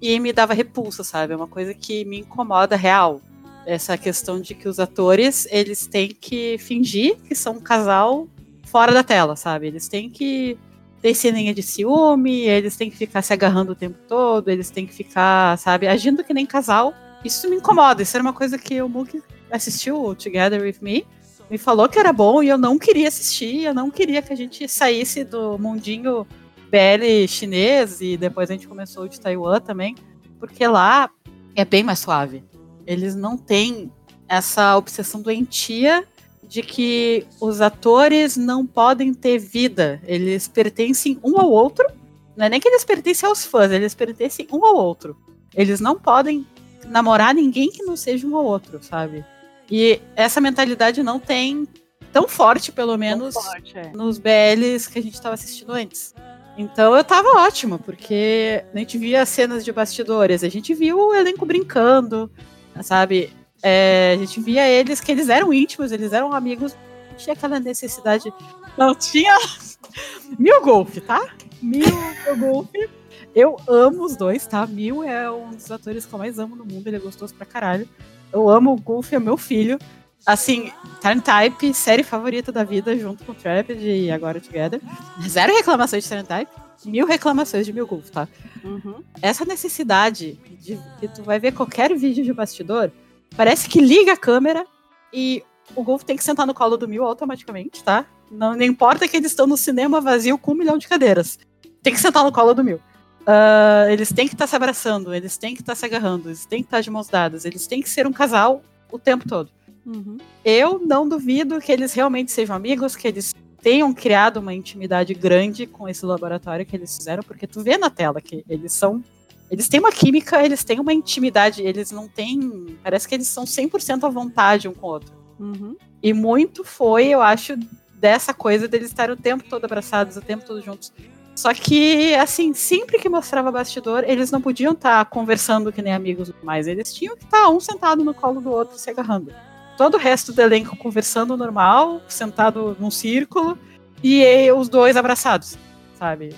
e me dava repulsa, sabe? É uma coisa que me incomoda real. Essa questão de que os atores, eles têm que fingir que são um casal fora da tela, sabe? Eles têm que ter ceninha de ciúme, eles têm que ficar se agarrando o tempo todo, eles têm que ficar, sabe, agindo que nem casal. Isso me incomoda. Isso era uma coisa que o Mook assistiu Together With Me, me falou que era bom e eu não queria assistir, eu não queria que a gente saísse do mundinho BL chinês e depois a gente começou o de Taiwan também, porque lá é bem mais suave. Eles não têm essa obsessão doentia de que os atores não podem ter vida. Eles pertencem um ao outro. Não é nem que eles pertencem aos fãs, eles pertencem um ao outro. Eles não podem namorar ninguém que não seja um ao outro, sabe? E essa mentalidade não tem tão forte, pelo menos, forte, é. nos BLs que a gente estava assistindo antes. Então eu tava ótimo, porque a gente via cenas de bastidores, a gente viu o elenco brincando, sabe? É, a gente via eles que eles eram íntimos, eles eram amigos tinha aquela necessidade. Não tinha. Mil Golf, tá? Mil Golf. Eu amo os dois, tá? Mil é um dos atores que eu mais amo no mundo, ele é gostoso pra caralho. Eu amo o Golf, é meu filho. Assim, Turn Type, série favorita da vida, junto com Trapped e agora Together. Zero reclamações de Turn Type, mil reclamações de Mil Golf, tá? Uhum. Essa necessidade de que tu vai ver qualquer vídeo de bastidor, parece que liga a câmera e o Golf tem que sentar no colo do Mil automaticamente, tá? Não, não importa que eles estão no cinema vazio com um milhão de cadeiras. Tem que sentar no colo do Mil. Uh, eles têm que estar tá se abraçando, eles têm que estar tá se agarrando, eles têm que estar tá de mãos dadas, eles têm que ser um casal o tempo todo. Uhum. Eu não duvido que eles realmente sejam amigos, que eles tenham criado uma intimidade grande com esse laboratório que eles fizeram, porque tu vê na tela que eles são. Eles têm uma química, eles têm uma intimidade, eles não têm. Parece que eles são 100% à vontade um com o outro. Uhum. E muito foi, eu acho, dessa coisa deles estarem o tempo todo abraçados, o tempo todo juntos. Só que, assim, sempre que mostrava bastidor, eles não podiam estar tá conversando que nem amigos mais. Eles tinham que estar tá um sentado no colo do outro se agarrando. Todo o resto do elenco conversando normal, sentado num círculo, e os dois abraçados, sabe?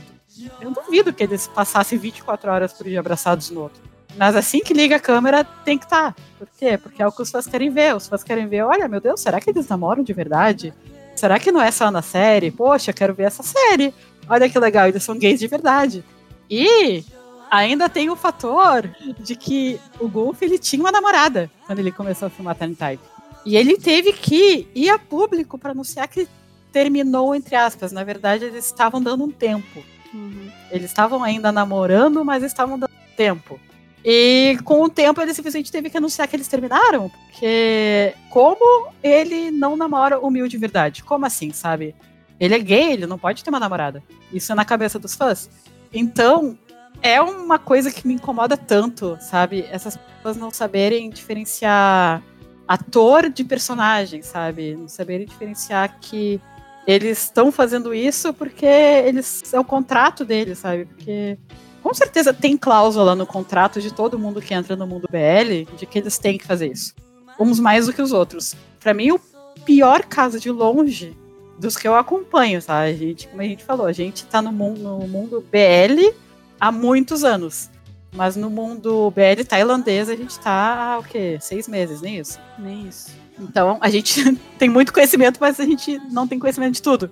Eu duvido que eles passassem 24 horas por dia abraçados no outro. Mas assim que liga a câmera, tem que estar. Tá. Por quê? Porque é o que os fãs querem ver. Os fãs querem ver, olha, meu Deus, será que eles namoram de verdade? Será que não é só na série? Poxa, quero ver essa série olha que legal, eles são gays de verdade. E ainda tem o fator de que o Golf ele tinha uma namorada quando ele começou a filmar Time Type. E ele teve que ir a público para anunciar que terminou, entre aspas. Na verdade, eles estavam dando um tempo. Uhum. Eles estavam ainda namorando, mas estavam dando tempo. E com o tempo ele simplesmente teve que anunciar que eles terminaram. Porque como ele não namora o Mil de verdade? Como assim, sabe? Ele é gay, ele não pode ter uma namorada. Isso é na cabeça dos fãs. Então, é uma coisa que me incomoda tanto, sabe? Essas pessoas não saberem diferenciar ator de personagem, sabe? Não saberem diferenciar que eles estão fazendo isso porque eles é o contrato deles, sabe? Porque com certeza tem cláusula no contrato de todo mundo que entra no mundo BL de que eles têm que fazer isso. Uns mais do que os outros. Para mim, o pior caso de longe dos que eu acompanho, tá? A gente, como a gente falou, a gente tá no mundo, no mundo BL há muitos anos. Mas no mundo BL tailandês a gente tá há o quê? Seis meses, nem isso? Nem isso. Então a gente tem muito conhecimento, mas a gente não tem conhecimento de tudo.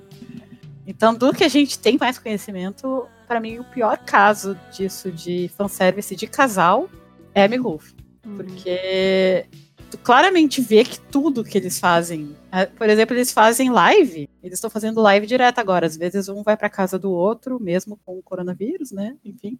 Então, do que a gente tem mais conhecimento, para mim o pior caso disso de fanservice de casal é a Migolf. Uhum. Porque claramente vê que tudo que eles fazem. É, por exemplo, eles fazem live. Eles estão fazendo live direto agora. Às vezes um vai para casa do outro, mesmo com o coronavírus, né? Enfim.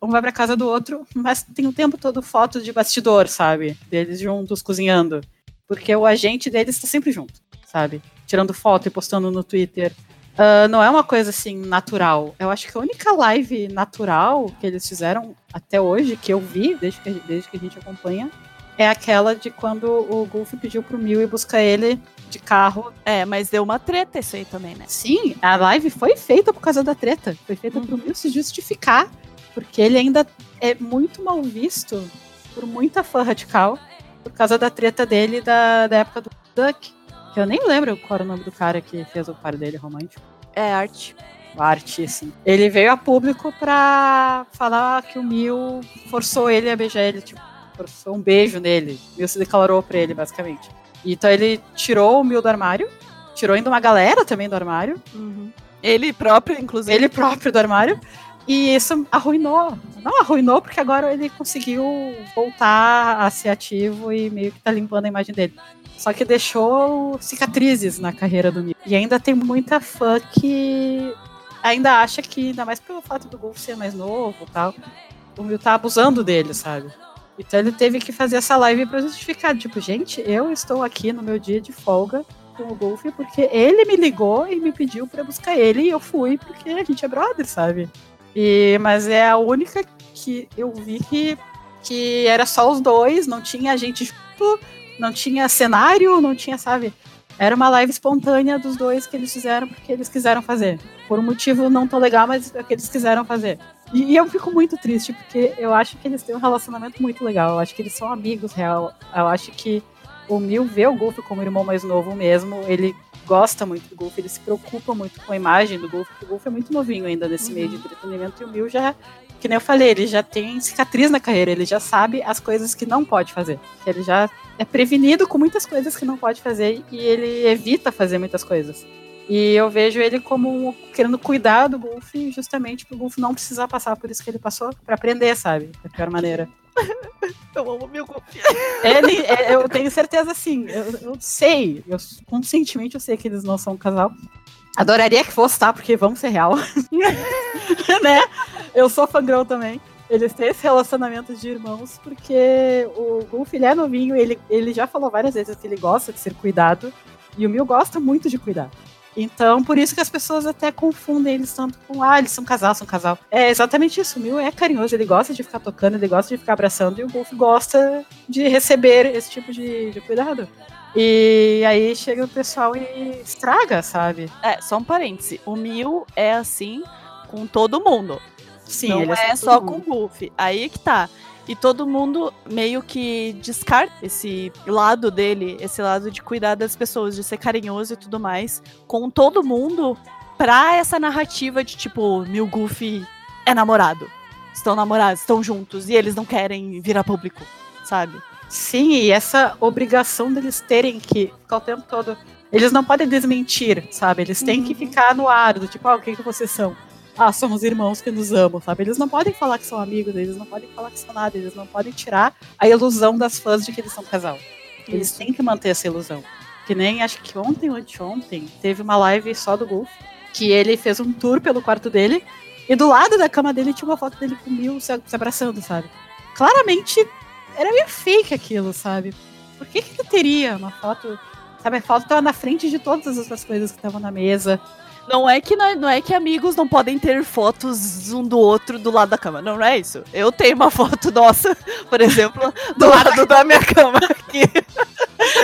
Um vai para casa do outro, mas tem o tempo todo fotos de bastidor, sabe? Deles juntos cozinhando. Porque o agente deles está sempre junto, sabe? Tirando foto e postando no Twitter. Uh, não é uma coisa assim natural. Eu acho que a única live natural que eles fizeram até hoje, que eu vi, desde que, desde que a gente acompanha, é aquela de quando o Golf pediu pro Mil ir buscar ele de carro. É, mas deu uma treta isso aí também, né? Sim, a live foi feita por causa da treta. Foi feita uhum. pro Mil se justificar. Porque ele ainda é muito mal visto por muita fã radical por causa da treta dele da, da época do Duck. Que eu nem lembro qual era o nome do cara que fez o par dele romântico. É, Arte. Arte, sim. Ele veio a público pra falar que o Mil forçou ele a beijar ele, tipo, um beijo nele. E se declarou pra ele, basicamente. Então ele tirou o Mil do armário, tirou ainda uma galera também do armário. Uhum. Ele próprio, inclusive. Ele próprio do armário. E isso arruinou. Não arruinou, porque agora ele conseguiu voltar a ser ativo e meio que tá limpando a imagem dele. Só que deixou cicatrizes na carreira do Mil. E ainda tem muita fã que ainda acha que, ainda mais pelo fato do Golf ser mais novo e tal, o Mil tá abusando dele, sabe? Então ele teve que fazer essa live para justificar, tipo, gente, eu estou aqui no meu dia de folga com o Golf porque ele me ligou e me pediu para buscar ele e eu fui porque a gente é brother, sabe? E mas é a única que eu vi que, que era só os dois, não tinha gente junto, não tinha cenário, não tinha, sabe? Era uma live espontânea dos dois que eles fizeram porque eles quiseram fazer. Por um motivo não tão legal, mas é que eles quiseram fazer. E, eu fico muito triste, porque eu acho que eles têm um relacionamento muito legal. Eu acho que eles são amigos real. Eu acho que o Mil vê o Golf como irmão mais novo mesmo. Ele gosta muito do Golf, ele se preocupa muito com a imagem do Golf, porque o Golf é muito novinho ainda nesse uhum. meio de entretenimento, e o Mil já, que nem eu falei, ele já tem cicatriz na carreira, ele já sabe as coisas que não pode fazer. Ele já é prevenido com muitas coisas que não pode fazer e ele evita fazer muitas coisas. E eu vejo ele como querendo cuidar do Golf justamente para o Golf não precisar passar por isso que ele passou, para aprender, sabe? Da pior maneira. Eu amo meu Golf. Ele, é, eu tenho certeza, sim. Eu, eu sei, eu, conscientemente eu sei que eles não são um casal. Adoraria que fosse, tá? Porque vamos ser real. né? Eu sou fangirl também. Eles têm esse relacionamento de irmãos, porque o Golf ele é novinho, ele, ele já falou várias vezes que ele gosta de ser cuidado. E o Mil gosta muito de cuidar. Então, por isso que as pessoas até confundem eles tanto com, ah, eles são casal, são casal. É exatamente isso. O Mil é carinhoso, ele gosta de ficar tocando, ele gosta de ficar abraçando, e o Golf gosta de receber esse tipo de, de cuidado. E aí chega o pessoal e estraga, sabe? É, só um parêntese. O Mil é assim com todo mundo. Sim, não ele é, é só com o Golf. Aí que tá. E todo mundo meio que descarta esse lado dele, esse lado de cuidar das pessoas, de ser carinhoso e tudo mais, com todo mundo pra essa narrativa de tipo, Mil Goofy é namorado. Estão namorados, estão juntos e eles não querem virar público, sabe? Sim, e essa obrigação deles terem que ficar o tempo todo. Eles não podem desmentir, sabe? Eles têm uhum. que ficar no ar, do tipo, ah, o que, que vocês são? Ah, somos irmãos que nos amam, sabe? Eles não podem falar que são amigos, eles não podem falar que são nada, eles não podem tirar a ilusão das fãs de que eles são casal. Eles Isso. têm que manter essa ilusão. Que nem acho que ontem ou anteontem teve uma live só do Golf, que ele fez um tour pelo quarto dele, e do lado da cama dele tinha uma foto dele com Mil se, abraçando, sabe? Claramente era meio fake aquilo, sabe? Por que, que ele teria uma foto? Sabe, a foto tava na frente de todas as outras coisas que estavam na mesa. Não é que não, não, é que amigos não podem ter fotos um do outro do lado da cama. Não, não é isso. Eu tenho uma foto nossa, por exemplo, do lado da minha cama aqui.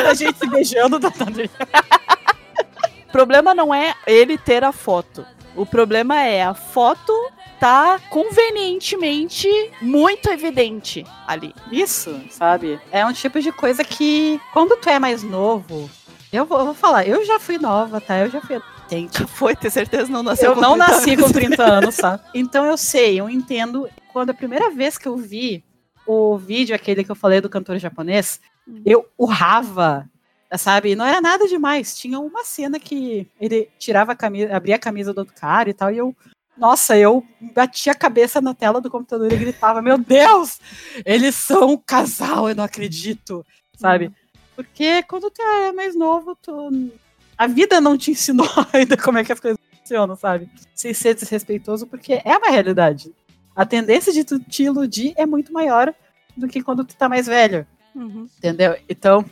A gente se beijando do O problema não é ele ter a foto. O problema é a foto tá convenientemente muito evidente ali. Isso, sabe? É um tipo de coisa que, quando tu é mais novo, eu vou, eu vou falar, eu já fui nova, tá? Eu já fui adolescente. Foi, ter certeza não nasceu Eu com não nasci anos. com 30 anos, tá? Então eu sei, eu entendo. Quando a primeira vez que eu vi o vídeo, aquele que eu falei do cantor japonês, hum. eu urrava, sabe? Não era nada demais. Tinha uma cena que ele tirava a camisa, abria a camisa do outro cara e tal, e eu nossa, eu batia a cabeça na tela do computador e gritava: Meu Deus, eles são um casal, eu não acredito, sabe? Hum. Porque quando tu é mais novo, tu a vida não te ensinou ainda como é que as coisas funcionam, sabe? Sem ser desrespeitoso, porque é uma realidade. A tendência de tu te iludir é muito maior do que quando tu tá mais velho. Uhum. Entendeu? Então,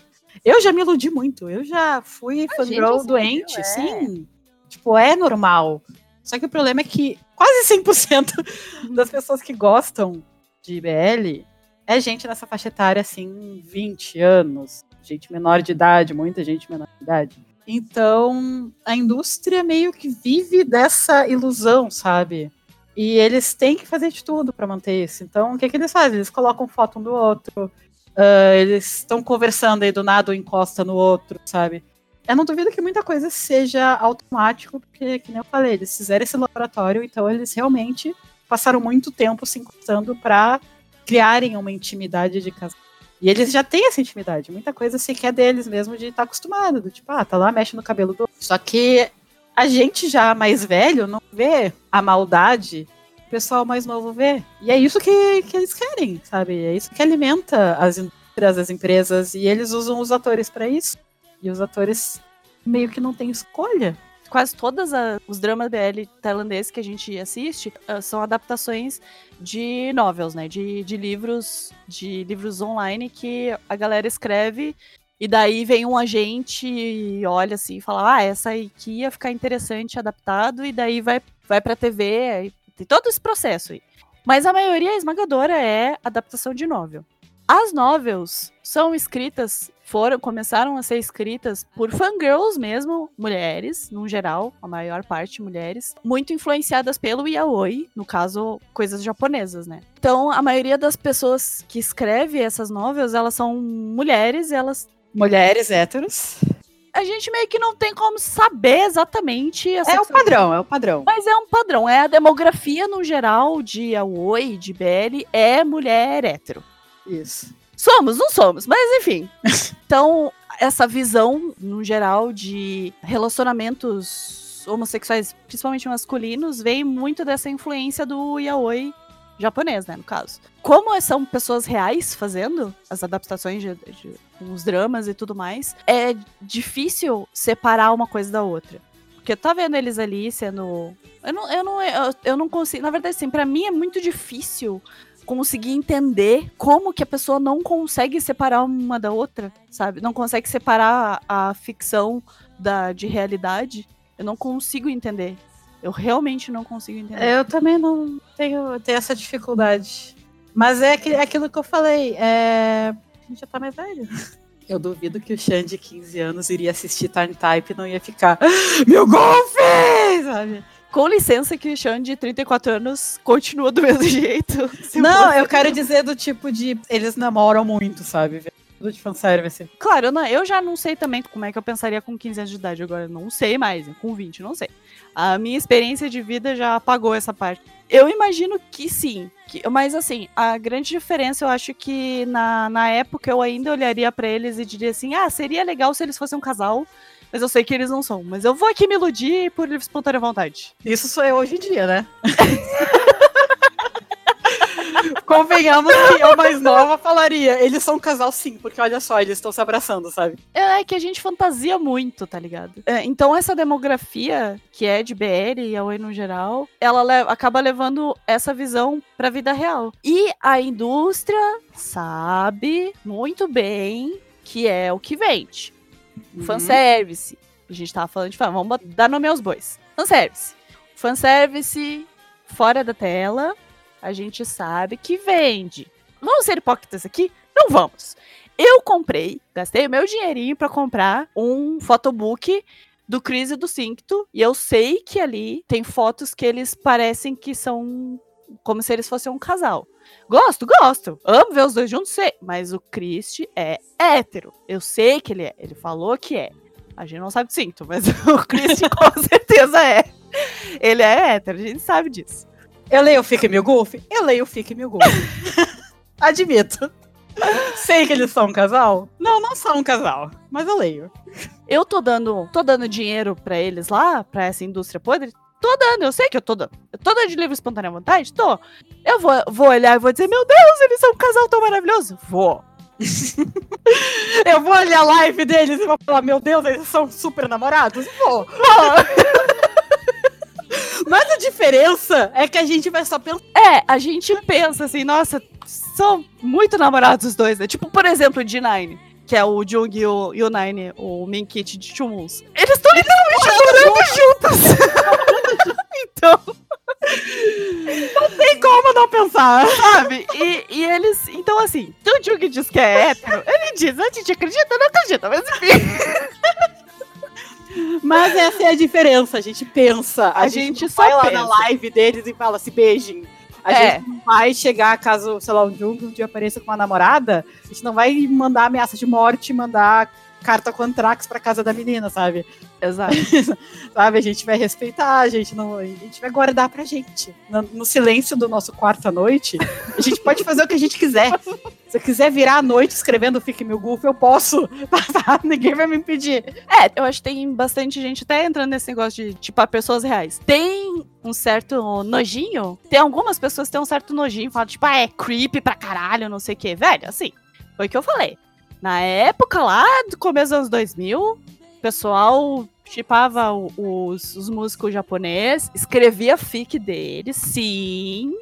eu já me iludi muito. Eu já fui fangirl doente, é. sim. Tipo, é normal. Só que o problema é que quase 100% das pessoas que gostam de IBL é gente nessa faixa etária, assim, 20 anos. Gente menor de idade, muita gente menor de idade. Então, a indústria meio que vive dessa ilusão, sabe? E eles têm que fazer de tudo para manter isso. Então, o que, que eles fazem? Eles colocam foto um do outro, uh, eles estão conversando aí do nada, um encosta no outro, sabe? Eu não duvido que muita coisa seja automático, porque, que nem eu falei, eles fizeram esse laboratório, então eles realmente passaram muito tempo se encostando para criarem uma intimidade de casal e eles já têm essa intimidade. Muita coisa se quer deles mesmo de estar tá acostumado. Do tipo, ah, tá lá, mexe no cabelo do. Só que a gente já mais velho não vê a maldade o pessoal mais novo vê. E é isso que, que eles querem, sabe? É isso que alimenta as indústrias, as empresas. E eles usam os atores para isso. E os atores meio que não têm escolha quase todos os dramas BL tailandeses que a gente assiste uh, são adaptações de novels, né? De, de livros, de livros online que a galera escreve e daí vem um agente e olha assim e fala: Ah, essa aqui ia ficar interessante adaptado, e daí vai, vai pra TV. Tem todo esse processo aí. Mas a maioria esmagadora é adaptação de novel. As novels são escritas foram começaram a ser escritas por fangirls mesmo, mulheres, no geral, a maior parte mulheres, muito influenciadas pelo yaoi, no caso, coisas japonesas, né? Então, a maioria das pessoas que escreve essas novelas, elas são mulheres, elas mulheres héteros. a gente meio que não tem como saber exatamente. é o padrão, é o padrão. Mas é um padrão. É a demografia no geral de Aoi, de BL, é mulher hétero. Isso. Somos, não somos, mas enfim. então, essa visão, no geral, de relacionamentos homossexuais, principalmente masculinos, vem muito dessa influência do yaoi japonês, né, no caso. Como são pessoas reais fazendo as adaptações de, de os dramas e tudo mais, é difícil separar uma coisa da outra. Porque tá vendo eles ali sendo. Eu não, eu não, eu, eu não consigo. Na verdade, assim, pra mim é muito difícil conseguir entender como que a pessoa não consegue separar uma da outra, sabe? Não consegue separar a, a ficção da, de realidade. Eu não consigo entender. Eu realmente não consigo entender. Eu também não tenho, tenho essa dificuldade. Mas é, é aquilo que eu falei. É... A gente já tá mais velho. Eu duvido que o Xan de 15 anos iria assistir Time Type e não ia ficar. Meu golfe! Sabe? Com licença que o Sean de 34 anos continua do mesmo jeito. Não, eu quero dizer do tipo de. Eles namoram muito, sabe? Tudo de fanservice. Claro, não, eu já não sei também como é que eu pensaria com 15 anos de idade. Agora, não sei mais. Com 20, não sei. A minha experiência de vida já apagou essa parte. Eu imagino que sim. Que, mas assim, a grande diferença eu acho que na, na época eu ainda olharia para eles e diria assim: ah, seria legal se eles fossem um casal mas eu sei que eles não são. Mas eu vou aqui me iludir por livre espontânea vontade. Isso sou eu hoje em dia, né? Convenhamos que eu mais nova falaria. Eles são um casal sim, porque olha só, eles estão se abraçando, sabe? É, é que a gente fantasia muito, tá ligado? É, então essa demografia, que é de BR e a Oi no geral, ela le acaba levando essa visão pra vida real. E a indústria sabe muito bem que é o que vende. Uhum. Fanservice. A gente tava falando de fã. Vamos dar nome aos bois. Fanservice. Fanservice fora da tela. A gente sabe que vende. Vamos ser hipócritas aqui? Não vamos. Eu comprei, gastei o meu dinheirinho para comprar um photobook do Chris e do Cincto. E eu sei que ali tem fotos que eles parecem que são como se eles fossem um casal. Gosto, gosto. Amo ver os dois juntos, sei. Mas o Christie é hétero. Eu sei que ele é. Ele falou que é. A gente não sabe sinto, mas o Christie com certeza é. Ele é hétero, a gente sabe disso. Eu leio o Fique Meu Golf? Eu leio o Fique Meu Golf. Admito. Sei que eles são um casal? Não, não são um casal, mas eu leio. Eu tô dando, tô dando dinheiro para eles lá, para essa indústria podre, Tô dando, eu sei que eu tô dando. Eu tô dando de livre espontânea vontade? Tô. Eu vou, vou olhar e vou dizer, meu Deus, eles são um casal tão maravilhoso. Vou. eu vou olhar a live deles e vou falar, meu Deus, eles são super namorados? Vou. Vou. Mas a diferença é que a gente vai só pensar. É, a gente pensa assim, nossa, são muito namorados os dois, né? Tipo, por exemplo, o D9 que é o Jung e o, e o Nine, o main kit de Chumuns. Eles estão literalmente juntos! então. Não tem como não pensar. Sabe? E, e eles. Então, assim, se o Jung diz que é hétero, ele diz, a gente acredita, não acredita, mas enfim. Mas essa é a diferença, a gente pensa. A, a gente, gente só vai lá na live deles e fala se beijem. A é. gente não vai chegar, caso, sei lá, um Jung um dia apareça com uma namorada, a gente não vai mandar ameaça de morte, mandar carta com Antrax pra casa da menina, sabe? Exato. sabe? A gente vai respeitar, a gente não. A gente vai guardar pra gente. No, no, silêncio do nosso quarto à noite, a gente pode fazer o que a gente quiser. Se eu quiser virar à noite escrevendo Fique Mil Goof, eu posso. Tá? Ninguém vai me impedir. É, eu acho que tem bastante gente até entrando nesse negócio de, tipo, pessoas reais. Tem um certo nojinho. Tem algumas pessoas que têm um certo nojinho, falam, tipo, ah, é creepy pra caralho, não sei o quê. Velho, assim, foi o que eu falei. Na época lá, do começo dos anos 2000, o pessoal chipava os, os músicos japoneses, escrevia fic deles, sim.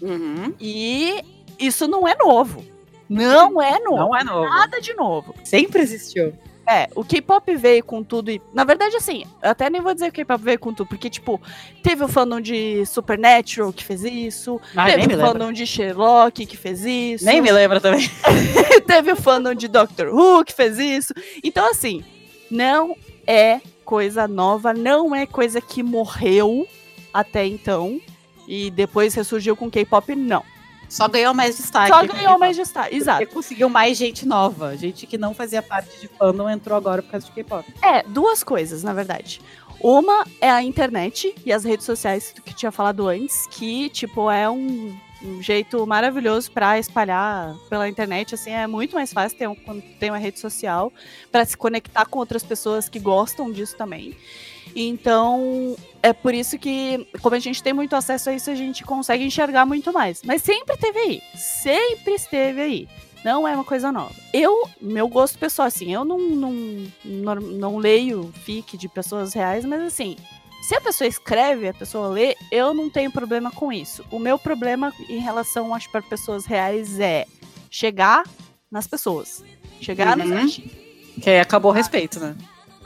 Uhum. E isso não é novo. Não é novo. Não é novo. Nada de novo. Sempre existiu. É, o K-pop veio com tudo e. Na verdade, assim, eu até nem vou dizer que o K-pop veio com tudo, porque, tipo, teve o fandom de Supernatural que fez isso, Ai, teve o fandom de Sherlock que fez isso. Nem me lembra também. teve o fandom de Doctor Who que fez isso. Então, assim, não é coisa nova, não é coisa que morreu até então e depois ressurgiu com K-pop, não. Só ganhou mais destaque. Só ganhou mais destaque, exato. Porque conseguiu mais gente nova. Gente que não fazia parte de fandom entrou agora por causa de K-pop. É, duas coisas, na verdade. Uma é a internet e as redes sociais que tinha falado antes, que, tipo, é um, um jeito maravilhoso para espalhar pela internet. Assim, é muito mais fácil ter um, quando tem uma rede social para se conectar com outras pessoas que gostam disso também. Então, é por isso que, como a gente tem muito acesso a isso, a gente consegue enxergar muito mais. Mas sempre esteve aí. Sempre esteve aí. Não é uma coisa nova. Eu, meu gosto pessoal, assim, eu não, não, não, não leio fic de pessoas reais, mas assim, se a pessoa escreve, a pessoa lê, eu não tenho problema com isso. O meu problema em relação às para pessoas reais é chegar nas pessoas. Chegar uhum. nas Que aí acabou o respeito, né?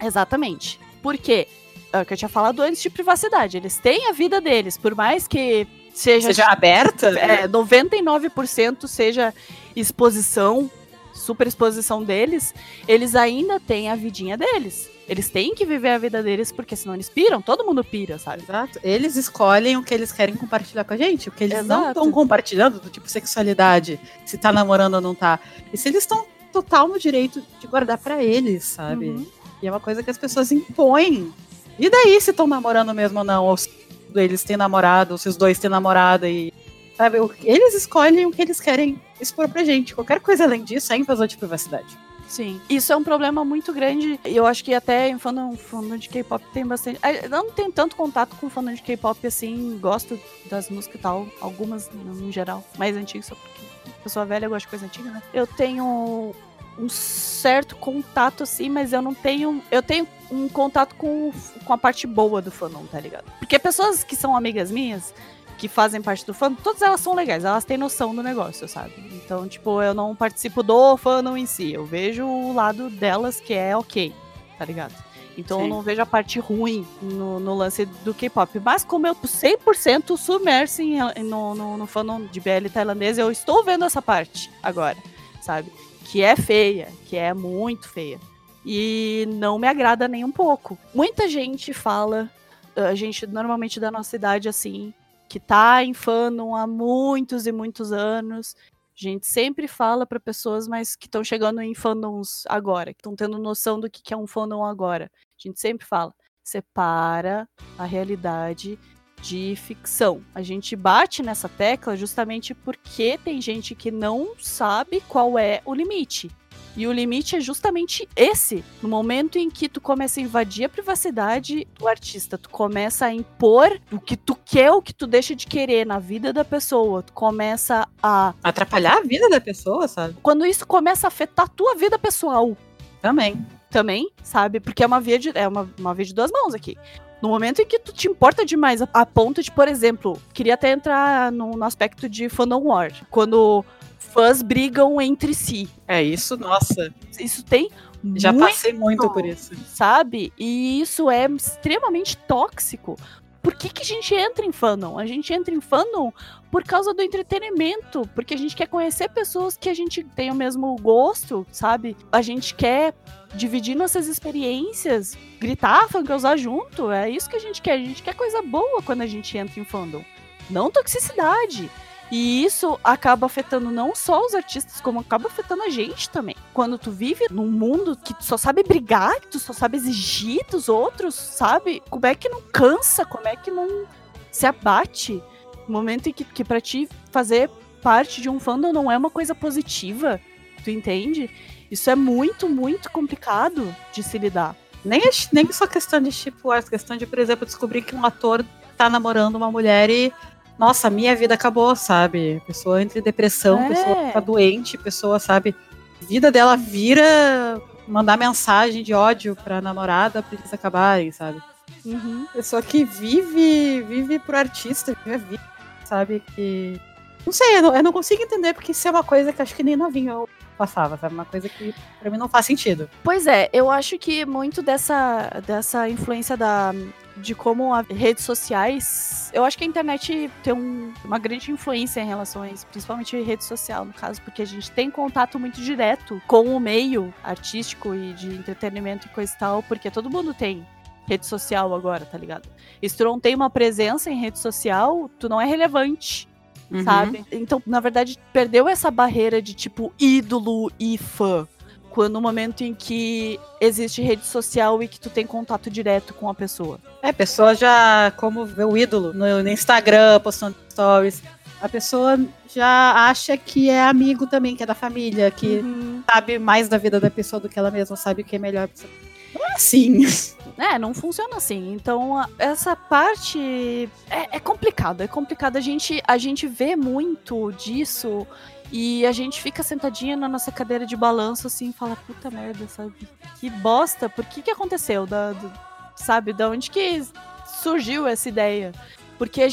Exatamente. Por quê? O que eu tinha falado antes de privacidade. Eles têm a vida deles, por mais que seja, seja aberta, é, 99% seja exposição, super exposição deles, eles ainda têm a vidinha deles. Eles têm que viver a vida deles, porque senão eles piram, todo mundo pira, sabe? Exato. Eles escolhem o que eles querem compartilhar com a gente, o que eles Exato. não estão compartilhando, do tipo sexualidade, se tá namorando ou não tá. E se eles estão total no direito de guardar para eles, sabe? Uhum. E é uma coisa que as pessoas impõem. E daí se estão namorando mesmo ou não? Ou se eles têm namorado, ou se os dois têm namorada e. Sabe? Eles escolhem o que eles querem expor pra gente. Qualquer coisa além disso é invasão de privacidade. Sim. Isso é um problema muito grande. Eu acho que até em fandom de K-pop tem bastante. Eu não tenho tanto contato com fandom de K-pop assim. Gosto das músicas e tal. Algumas, no geral. Mais antigas, só porque pessoa velha gosta de coisa antiga, né? Eu tenho um certo contato, assim, mas eu não tenho. Eu tenho um contato com, com a parte boa do fandom, tá ligado? Porque pessoas que são amigas minhas, que fazem parte do fandom, todas elas são legais, elas têm noção do negócio, sabe? Então, tipo, eu não participo do fandom em si, eu vejo o lado delas que é ok, tá ligado? Então Sim. eu não vejo a parte ruim no, no lance do K-pop. Mas como eu tô 100% submerso em, no, no, no fandom de BL tailandês, eu estou vendo essa parte agora, sabe? Que é feia, que é muito feia. E não me agrada nem um pouco. Muita gente fala, a gente normalmente da nossa idade assim, que tá em fandom há muitos e muitos anos. A gente sempre fala para pessoas, mas que estão chegando em fandoms agora, que estão tendo noção do que é um fandom agora. A gente sempre fala, separa a realidade de ficção. A gente bate nessa tecla justamente porque tem gente que não sabe qual é o limite. E o limite é justamente esse. No momento em que tu começa a invadir a privacidade do artista, tu começa a impor o que tu quer, o que tu deixa de querer na vida da pessoa, tu começa a. Atrapalhar a vida da pessoa, sabe? Quando isso começa a afetar a tua vida pessoal. Também. Também, sabe? Porque é uma via de, é uma, uma via de duas mãos aqui. No momento em que tu te importa demais a, ponto de, por exemplo, queria até entrar no, no aspecto de fandom war. Quando fãs brigam entre si. É isso, nossa. Isso tem já muito, passei muito por isso. Sabe? E isso é extremamente tóxico. Por que, que a gente entra em fandom? A gente entra em fandom por causa do entretenimento, porque a gente quer conhecer pessoas que a gente tem o mesmo gosto, sabe? A gente quer dividir nossas experiências, gritar, fangasar junto. É isso que a gente quer. A gente quer coisa boa quando a gente entra em fandom. Não toxicidade. E isso acaba afetando não só os artistas, como acaba afetando a gente também. Quando tu vive num mundo que tu só sabe brigar, que tu só sabe exigir dos outros, sabe? Como é que não cansa? Como é que não se abate? O momento em que, que pra ti fazer parte de um fandom não é uma coisa positiva, tu entende? Isso é muito, muito complicado de se lidar. Nem, nem só questão de tipo, a questão de, por exemplo, descobrir que um ator tá namorando uma mulher e nossa, minha vida acabou, sabe? Pessoa entra em depressão, é. pessoa fica doente, pessoa, sabe? A vida dela vira mandar mensagem de ódio pra namorada pra eles acabarem, sabe? Uhum. Pessoa que vive, vive pro artista, vive a vida, sabe? Que. Não sei, eu não, eu não consigo entender, porque isso é uma coisa que acho que nem novinho passava, sabe? Uma coisa que pra mim não faz sentido. Pois é, eu acho que muito dessa, dessa influência da, de como as redes sociais. Eu acho que a internet tem um, uma grande influência em relações, principalmente rede social, no caso, porque a gente tem contato muito direto com o meio artístico e de entretenimento e coisa e tal, porque todo mundo tem rede social agora, tá ligado? E se tu não tem uma presença em rede social, tu não é relevante. Uhum. sabe? Então, na verdade, perdeu essa barreira de tipo ídolo e fã. Quando no momento em que existe rede social e que tu tem contato direto com a pessoa. É, a pessoa já, como vê o ídolo no, no Instagram, postando stories, a pessoa já acha que é amigo também, que é da família, que uhum. sabe mais da vida da pessoa do que ela mesma sabe o que é melhor. É assim. É, não funciona assim. Então, essa parte é, é complicado. É complicado. A gente, a gente vê muito disso e a gente fica sentadinha na nossa cadeira de balanço assim e fala, puta merda, sabe? Que bosta, por que que aconteceu? Da, do, sabe, da onde que surgiu essa ideia? Porque,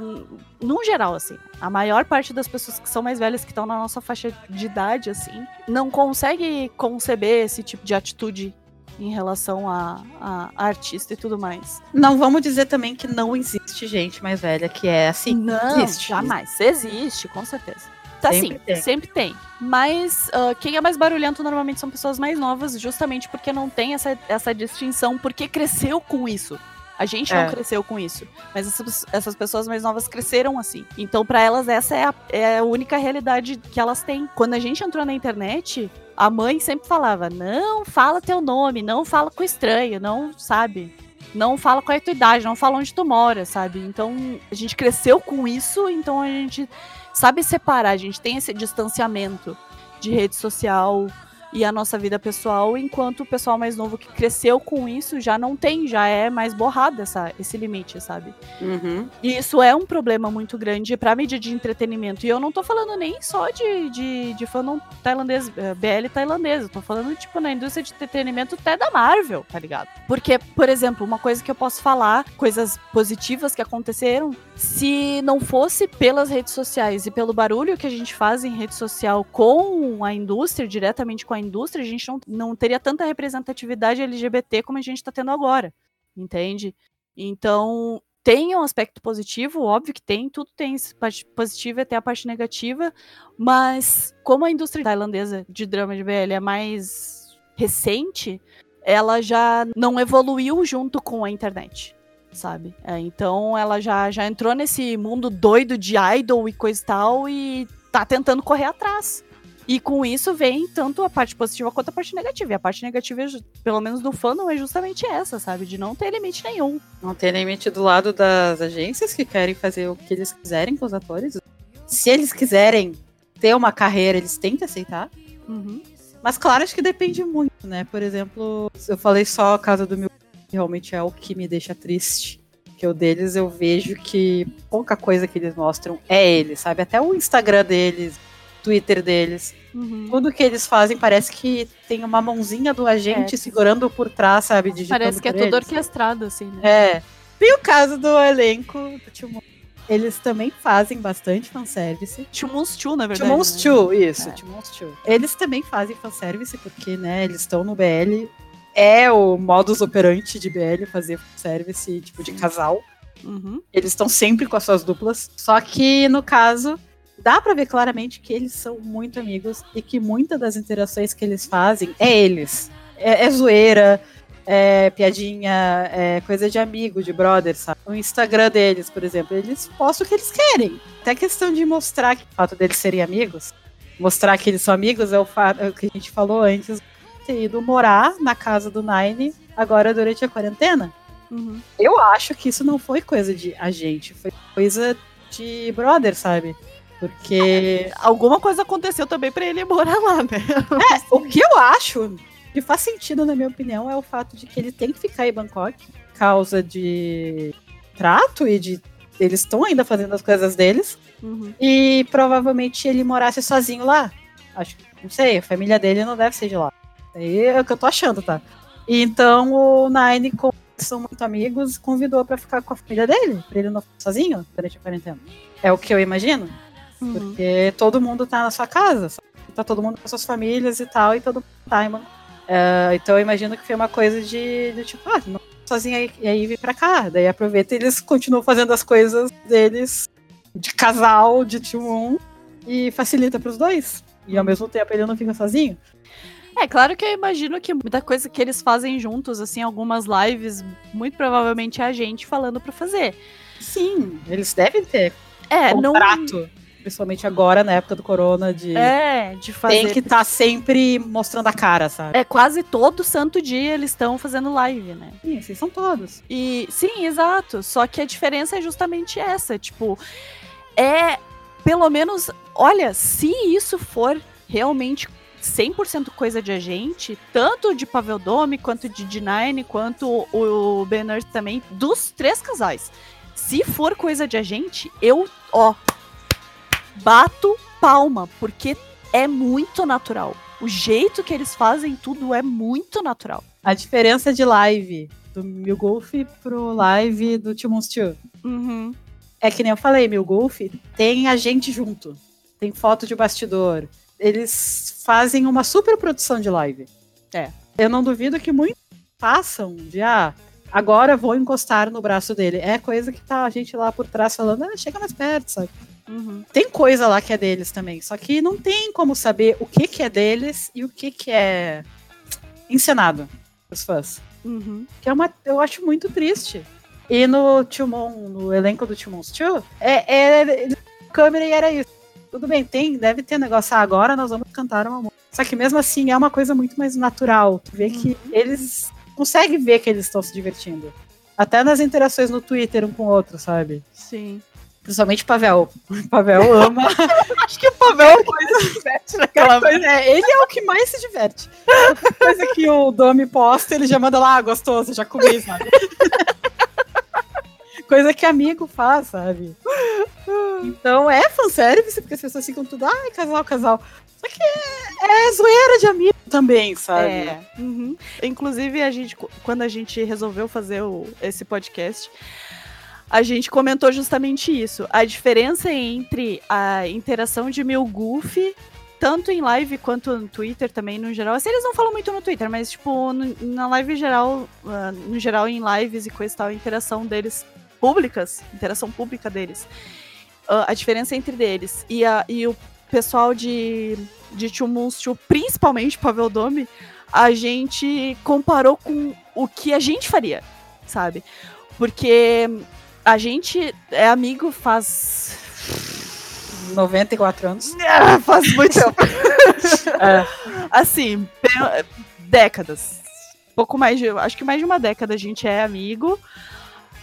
um, no geral, assim, a maior parte das pessoas que são mais velhas, que estão na nossa faixa de idade, assim, não consegue conceber esse tipo de atitude em relação a, a, artista e tudo mais. Não vamos dizer também que não existe gente mais velha que é assim. Não, existe. jamais. Existe, com certeza. Tá sempre sim, tem. sempre tem. Mas uh, quem é mais barulhento normalmente são pessoas mais novas, justamente porque não tem essa, essa distinção, porque cresceu com isso. A gente é. não cresceu com isso. Mas essas, essas pessoas mais novas cresceram assim. Então, para elas, essa é a, é a única realidade que elas têm. Quando a gente entrou na internet, a mãe sempre falava: não fala teu nome, não fala com estranho, não sabe. Não fala qual é a tua idade, não fala onde tu mora, sabe? Então a gente cresceu com isso, então a gente sabe separar, a gente tem esse distanciamento de rede social, e a nossa vida pessoal, enquanto o pessoal mais novo que cresceu com isso já não tem, já é mais borrado essa, esse limite, sabe? Uhum. E isso é um problema muito grande pra mídia de entretenimento. E eu não tô falando nem só de, de, de fandom tailandês, eh, BL tailandês, eu tô falando, tipo, na indústria de entretenimento até da Marvel, tá ligado? Porque, por exemplo, uma coisa que eu posso falar, coisas positivas que aconteceram, se não fosse pelas redes sociais e pelo barulho que a gente faz em rede social com a indústria, diretamente com a indústria, a gente não, não teria tanta representatividade LGBT como a gente está tendo agora, entende? Então, tem um aspecto positivo, óbvio que tem, tudo tem parte positiva e até a parte negativa, mas como a indústria tailandesa de drama de BL é mais recente, ela já não evoluiu junto com a internet, sabe? É, então ela já, já entrou nesse mundo doido de idol e coisa e tal e tá tentando correr atrás. E com isso vem tanto a parte positiva quanto a parte negativa. E a parte negativa, pelo menos do fandom, é justamente essa, sabe? De não ter limite nenhum. Não ter limite do lado das agências que querem fazer o que eles quiserem com os atores. Se eles quiserem ter uma carreira, eles têm que aceitar. Uhum. Mas claro, acho que depende muito, né? Por exemplo, eu falei só a casa do meu que realmente é o que me deixa triste. Que o deles eu vejo que pouca coisa que eles mostram é eles, sabe? Até o Instagram deles, Twitter deles. Uhum. Tudo que eles fazem parece que tem uma mãozinha do agente é. segurando por trás, sabe? Parece que é tudo orquestrado, assim, né? É. E o caso do elenco do Timon. Eles também fazem bastante fanservice. Timons Chu, na verdade. Timons né? Chu, isso, é. Timons Chu. Eles também fazem fanservice, porque, né, eles estão no BL. É o modus operandi de BL fazer fanservice, tipo, de casal. Uhum. Eles estão sempre com as suas duplas. Só que, no caso, dá para ver claramente que eles são muito amigos e que muitas das interações que eles fazem é eles. É, é zoeira, é piadinha, é coisa de amigo, de brother, sabe? O Instagram deles, por exemplo, eles postam o que eles querem. Até questão de mostrar que o fato deles serem amigos, mostrar que eles são amigos é o fato é o que a gente falou antes, ter ido morar na casa do Nine agora durante a quarentena. Uhum. Eu acho que isso não foi coisa de agente, foi coisa de brother, sabe? Porque alguma coisa aconteceu também para ele morar lá, né? É, o que eu acho que faz sentido, na minha opinião, é o fato de que ele tem que ficar em Bangkok causa de trato e de eles estão ainda fazendo as coisas deles uhum. e provavelmente ele morasse sozinho lá. Acho que não sei, a família dele não deve ser de lá. Aí é o que eu tô achando, tá? Então o Nine, como são muito amigos, convidou para ficar com a família dele, pra ele não ficar sozinho durante a quarentena. É o que eu imagino. Uhum. Porque todo mundo tá na sua casa, sabe? tá todo mundo com suas famílias e tal, e todo mundo tá, mano. Uh, então eu imagino que foi uma coisa de, de tipo, ah, não sozinho aí, e aí vem pra cá. Daí aproveita e eles continuam fazendo as coisas deles de casal, de T1, e facilita pros dois. E ao mesmo tempo ele não fica sozinho. É, claro que eu imagino que muita coisa que eles fazem juntos, assim, algumas lives, muito provavelmente é a gente falando para fazer. Sim, eles devem ter é, contrato. Não principalmente agora, na época do corona, de. É, de fazer. Tem que estar tá sempre mostrando a cara, sabe? É quase todo santo dia eles estão fazendo live, né? Sim, assim, são todos. E sim, exato. Só que a diferença é justamente essa. Tipo, é. Pelo menos, olha, se isso for realmente 100% coisa de agente, tanto de Pavel Dome, quanto de D9, quanto o Banner também, dos três casais. Se for coisa de agente, eu, ó, bato palma, porque é muito natural. O jeito que eles fazem tudo é muito natural. A diferença de live do Mil Golf pro live do Timon Steel. Uhum. É que nem eu falei, Mil Golf tem a gente junto. Tem foto de bastidor. Eles fazem uma super produção de live. É. Eu não duvido que muitos façam de ah, agora vou encostar no braço dele. É coisa que tá a gente lá por trás falando, ah, chega mais perto, sabe? Uhum. Tem coisa lá que é deles também, só que não tem como saber o que, que é deles e o que, que é encenado os fãs. Uhum. Que é uma, eu acho muito triste. E no Timon, no elenco do Timon's 2, é, é, câmera e era isso. Tudo bem, tem, deve ter negócio. Ah, agora nós vamos cantar uma música. Só que mesmo assim é uma coisa muito mais natural. Tu vê uhum. que eles conseguem ver que eles estão se divertindo. Até nas interações no Twitter um com o outro, sabe? Sim. Principalmente Pavel. Pavel ama. Acho que o Pavel é coisa se diverte naquela coisa. É, ele é o que mais se diverte. coisa que o Domi posta, ele já manda lá, ah, gostoso, já comi, sabe? coisa que amigo faz, sabe? Então é fanservice, porque as pessoas ficam tudo, ai, casal, casal. Só que é, é zoeira de amigo também, sabe? É. Uhum. Inclusive, a gente, quando a gente resolveu fazer o, esse podcast, a gente comentou justamente isso. A diferença entre a interação de Mil Goofy, tanto em live quanto no Twitter também, no geral. Assim, eles não falam muito no Twitter, mas, tipo, no, na live geral, uh, no geral, em lives e coisa e tal, a interação deles públicas, interação pública deles. Uh, a diferença entre deles e, a, e o pessoal de, de Tio principalmente Pavel Dome, a gente comparou com o que a gente faria, sabe? Porque a gente é amigo faz. 94 anos. É, faz muito tempo. é. Assim, décadas. Pouco mais de. Acho que mais de uma década a gente é amigo.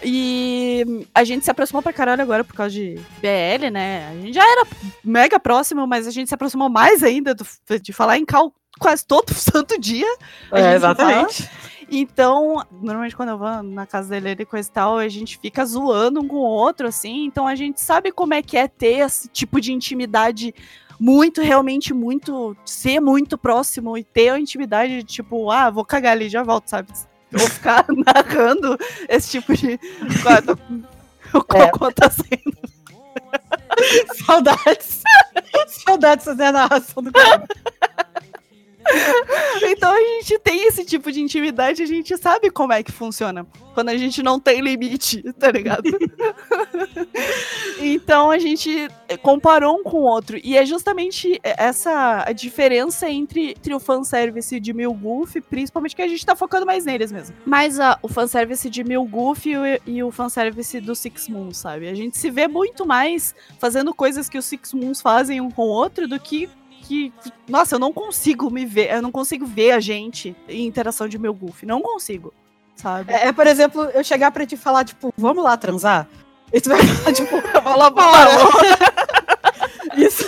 E a gente se aproximou pra caralho agora por causa de BL, né? A gente já era mega próximo, mas a gente se aproximou mais ainda do, de falar em cal quase todo santo dia. É, exatamente. Fala. Então, normalmente quando eu vou na casa dele e coisa e tal, a gente fica zoando um com o outro, assim. Então a gente sabe como é que é ter esse tipo de intimidade muito, realmente muito, ser muito próximo e ter a intimidade de tipo, ah, vou cagar ali, já volto, sabe? Vou ficar narrando esse tipo de. o cocô é. tá sendo. Saudades. Saudades fazer a narração do cara. então a gente tem esse tipo de intimidade, a gente sabe como é que funciona. Quando a gente não tem limite, tá ligado? então a gente comparou um com o outro. E é justamente essa a diferença entre, entre o fanservice de Mil Goof, principalmente que a gente tá focando mais neles mesmo. Mas uh, o fanservice de Mil Goof e o, e o fanservice do Six Moons, sabe? A gente se vê muito mais fazendo coisas que os Six Moons fazem um com o outro do que que, nossa, eu não consigo me ver, eu não consigo ver a gente em interação de meu goof, não consigo, sabe? É, é por exemplo, eu chegar pra te falar, tipo, vamos lá transar? E tu vai falar, tipo, fala, bora. Isso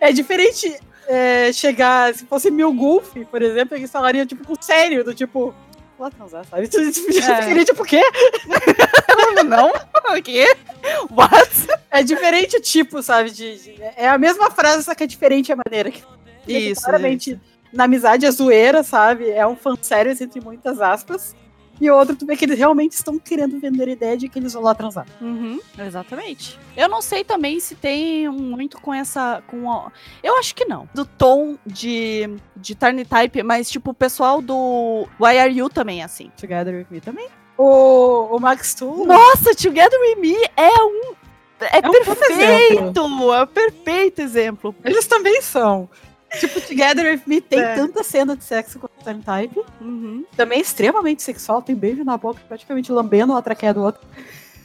é diferente é, chegar, se fosse mil golf, por exemplo, eles falariam, tipo, com sério, do tipo, lá transar, sabe? Tu, tu é. tipo, o quê? não? O quê? What? É diferente o tipo, sabe? De, de, é a mesma frase, só que é diferente a maneira que. Isso. Claramente, isso. na amizade é zoeira, sabe? É um fanservice entre muitas aspas. E outro, tu vê que eles realmente estão querendo vender a ideia de que eles vão lá transar. Uhum, exatamente. Eu não sei também se tem muito com essa. com a, Eu acho que não. Do tom de, de Tarny Type, mas tipo, o pessoal do Why Are You também é assim. Together With Me também. O, o Max Tool. Nossa, Together With Me é um. É, é perfeito! Um é um perfeito exemplo. Eles também são. Tipo, Together With Me tem é. tanta cena de sexo o Type. Uhum. Também é extremamente sexual, tem beijo na boca, praticamente lambendo a traqueia do outro.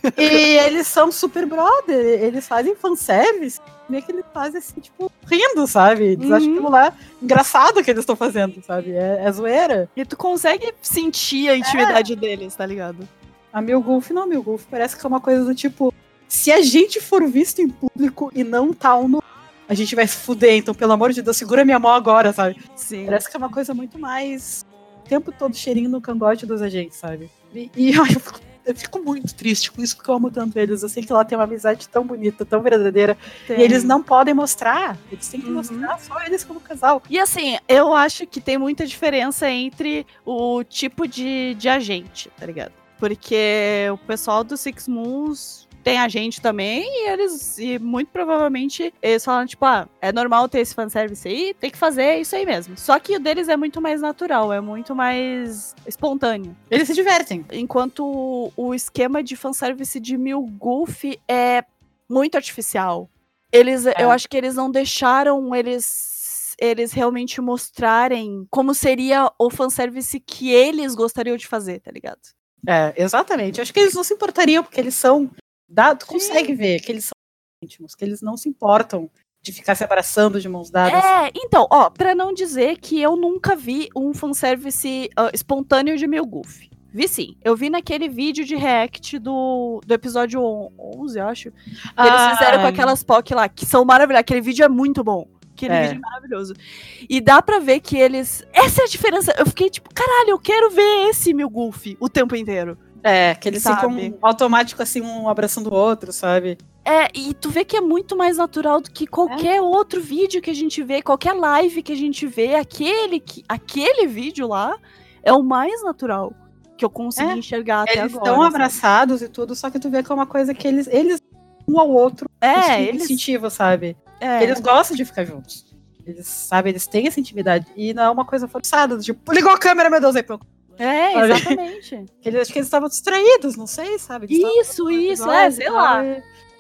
e eles são super brother, eles fazem fanservice, meio que eles fazem assim, tipo, rindo, sabe? Eles uhum. acham aquilo lá engraçado que eles estão fazendo, sabe? É, é, zoeira. E tu consegue sentir a intimidade é. deles, tá ligado? A Mil Golf não, Mil Golf parece que é uma coisa do tipo, se a gente for visto em público e não tá um no a gente vai se fuder, então pelo amor de Deus, segura minha mão agora, sabe? Sim. Parece que é uma coisa muito mais. O tempo todo cheirinho no cangote dos agentes, sabe? E, e eu, fico, eu, fico, muito triste com isso, porque eu amo tanto eles. Eu sei que ela tem uma amizade tão bonita, tão verdadeira. Tem. E eles não podem mostrar. Eles têm que uhum. mostrar só eles como casal. E assim, eu acho que tem muita diferença entre o tipo de, de agente, tá ligado? Porque o pessoal do Six Moons tem a gente também, e eles, e muito provavelmente, eles falam, tipo, ah, é normal ter esse fanservice aí, tem que fazer isso aí mesmo. Só que o deles é muito mais natural, é muito mais espontâneo. Eles se divertem. Enquanto o esquema de fanservice de Mil Golf é muito artificial. Eles, é. eu acho que eles não deixaram eles eles realmente mostrarem como seria o fanservice que eles gostariam de fazer, tá ligado? É, exatamente. Acho que eles não se importariam, porque eles são Dá, tu consegue ver que eles são íntimos, que eles não se importam de ficar se abraçando de mãos dadas. É, então, ó, pra não dizer que eu nunca vi um fanservice uh, espontâneo de Mil Goof. Vi sim. Eu vi naquele vídeo de react do, do episódio 11, eu acho. Que ah, eles fizeram com aquelas POC lá, que são maravilhosas. Aquele vídeo é muito bom. Aquele é. vídeo é maravilhoso. E dá pra ver que eles. Essa é a diferença. Eu fiquei tipo, caralho, eu quero ver esse Mil Goof o tempo inteiro. É, que eles sabe? ficam automático assim, um abraçando o outro, sabe? É, e tu vê que é muito mais natural do que qualquer é. outro vídeo que a gente vê, qualquer live que a gente vê, aquele, que, aquele vídeo lá é o mais natural que eu consegui é. enxergar até eles agora. Eles estão abraçados e tudo, só que tu vê que é uma coisa que eles, eles um ao outro, é, eles incentivam, sabe? É. Eles gostam de ficar juntos. Eles, sabe, eles têm essa intimidade. E não é uma coisa forçada, tipo, ligou a câmera, meu Deus, aí pronto. É, exatamente. Eles, acho que eles estavam distraídos, não sei, sabe? Eles isso, isso, é, sei lá.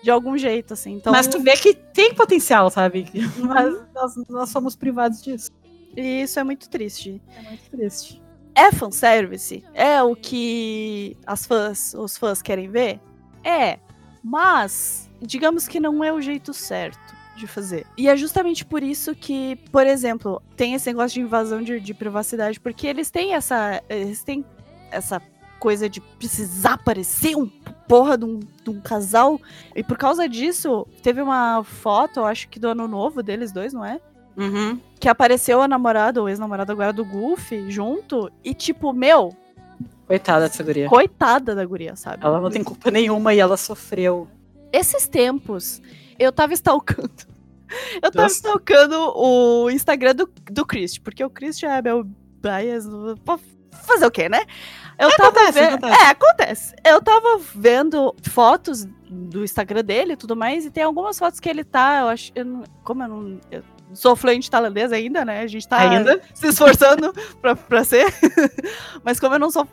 De algum jeito, assim. Então... Mas tu vê que tem potencial, sabe? Mas nós, nós somos privados disso. E isso é muito triste. É muito triste. É fanservice? É o que as fãs, os fãs querem ver? É. Mas, digamos que não é o jeito certo de fazer. E é justamente por isso que, por exemplo, tem esse negócio de invasão de, de privacidade, porque eles têm essa. Eles têm essa coisa de precisar parecer um porra de um, de um, casal. E por causa disso, teve uma foto, eu acho que do ano novo deles dois, não é? Uhum. Que apareceu a namorada, ou ex-namorada agora do Goofy, junto. E tipo, meu. Coitada dessa guria. Coitada da guria, sabe? Ela não tem culpa nenhuma e ela sofreu. Esses tempos, eu tava stalkando. Eu tava Nossa. stalkando o Instagram do, do Chris, porque o Chris já é meu bias. Fazer o quê, né? Eu é, tava acontece, vendo... acontece. É, acontece. Eu tava vendo fotos do Instagram dele e tudo mais, e tem algumas fotos que ele tá, eu acho. Eu não, como eu não. Eu sou fluente tailandês ainda, né? A gente tá ainda? se esforçando pra, pra ser. Mas como eu não sou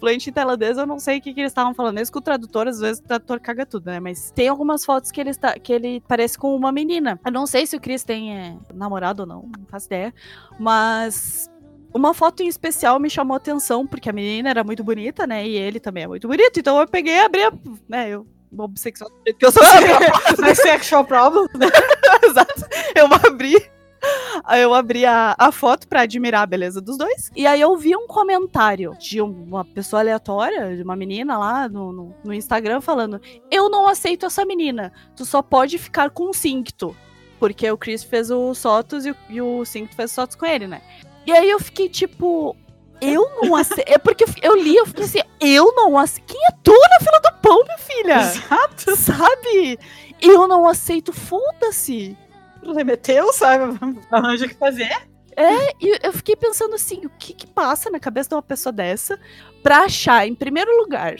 fluente em tailandês, eu não sei o que, que eles estavam falando. Mesmo com o tradutor, às vezes o tradutor caga tudo, né? Mas tem algumas fotos que ele, está, que ele parece com uma menina. Eu não sei se o Chris tem é, namorado ou não, não faço ideia. Mas uma foto em especial me chamou atenção, porque a menina era muito bonita, né? E ele também é muito bonito. Então eu peguei e abri, a, né? Eu homossexual, que eu sou. sexual problem, né? Exato. Eu abri Aí eu abri a, a foto para admirar a beleza dos dois. E aí eu vi um comentário de uma pessoa aleatória, de uma menina lá no, no, no Instagram, falando: Eu não aceito essa menina. Tu só pode ficar com o Cincto. Porque o Chris fez os fotos e, e o Cincto fez os fotos com ele, né? E aí eu fiquei tipo, eu não aceito. É porque eu li, eu fiquei assim, eu não aceito. Quem é tu na fila do pão, minha filha? Exato. Sabe? Eu não aceito, foda-se remeteu, sabe? Arranja o que fazer. É, e eu fiquei pensando assim, o que que passa na cabeça de uma pessoa dessa pra achar, em primeiro lugar,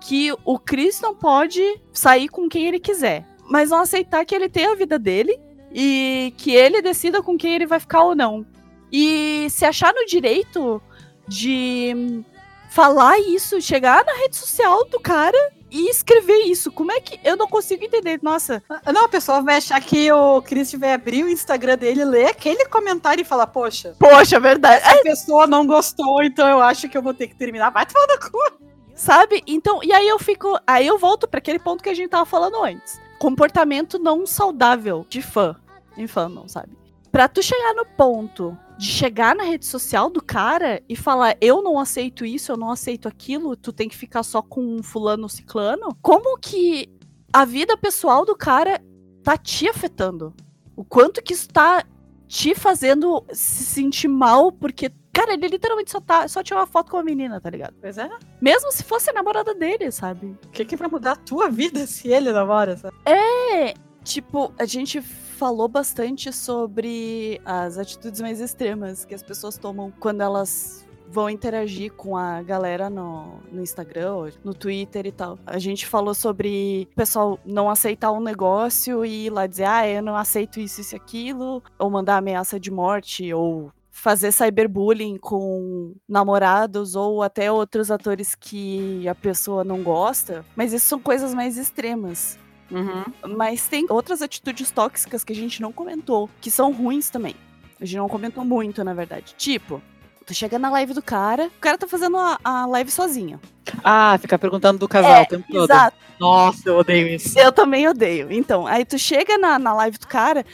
que o Chris não pode sair com quem ele quiser, mas não aceitar que ele tem a vida dele e que ele decida com quem ele vai ficar ou não. E se achar no direito de falar isso, chegar na rede social do cara e escrever isso. Como é que. Eu não consigo entender. Nossa. Não, a pessoa vai achar que o Chris vai abrir o Instagram dele, ler aquele comentário e falar, poxa. Poxa, verdade. Essa é. pessoa não gostou, então eu acho que eu vou ter que terminar. Vai tomar no cu. Sabe? Então, e aí eu fico. Aí eu volto para aquele ponto que a gente tava falando antes. Comportamento não saudável de fã em fandom, sabe? Pra tu chegar no ponto de chegar na rede social do cara e falar eu não aceito isso, eu não aceito aquilo, tu tem que ficar só com um fulano ciclano, como que a vida pessoal do cara tá te afetando? O quanto que isso tá te fazendo se sentir mal porque Cara, ele literalmente só, tá, só tirou uma foto com a menina, tá ligado? Pois é. Mesmo se fosse a namorada dele, sabe? O que, que vai mudar a tua vida se ele namora, sabe? É, tipo, a gente falou bastante sobre as atitudes mais extremas que as pessoas tomam quando elas vão interagir com a galera no, no Instagram, no Twitter e tal. A gente falou sobre o pessoal não aceitar um negócio e ir lá dizer, ah, eu não aceito isso, isso e aquilo, ou mandar ameaça de morte, ou fazer cyberbullying com namorados ou até outros atores que a pessoa não gosta. Mas isso são coisas mais extremas. Uhum. Mas tem outras atitudes tóxicas que a gente não comentou, que são ruins também. A gente não comentou muito, na verdade. Tipo, tu chega na live do cara, o cara tá fazendo a, a live sozinho. Ah, ficar perguntando do casal É, o tempo todo. Exato. Nossa, eu odeio isso. Eu também odeio. Então, aí tu chega na, na live do cara,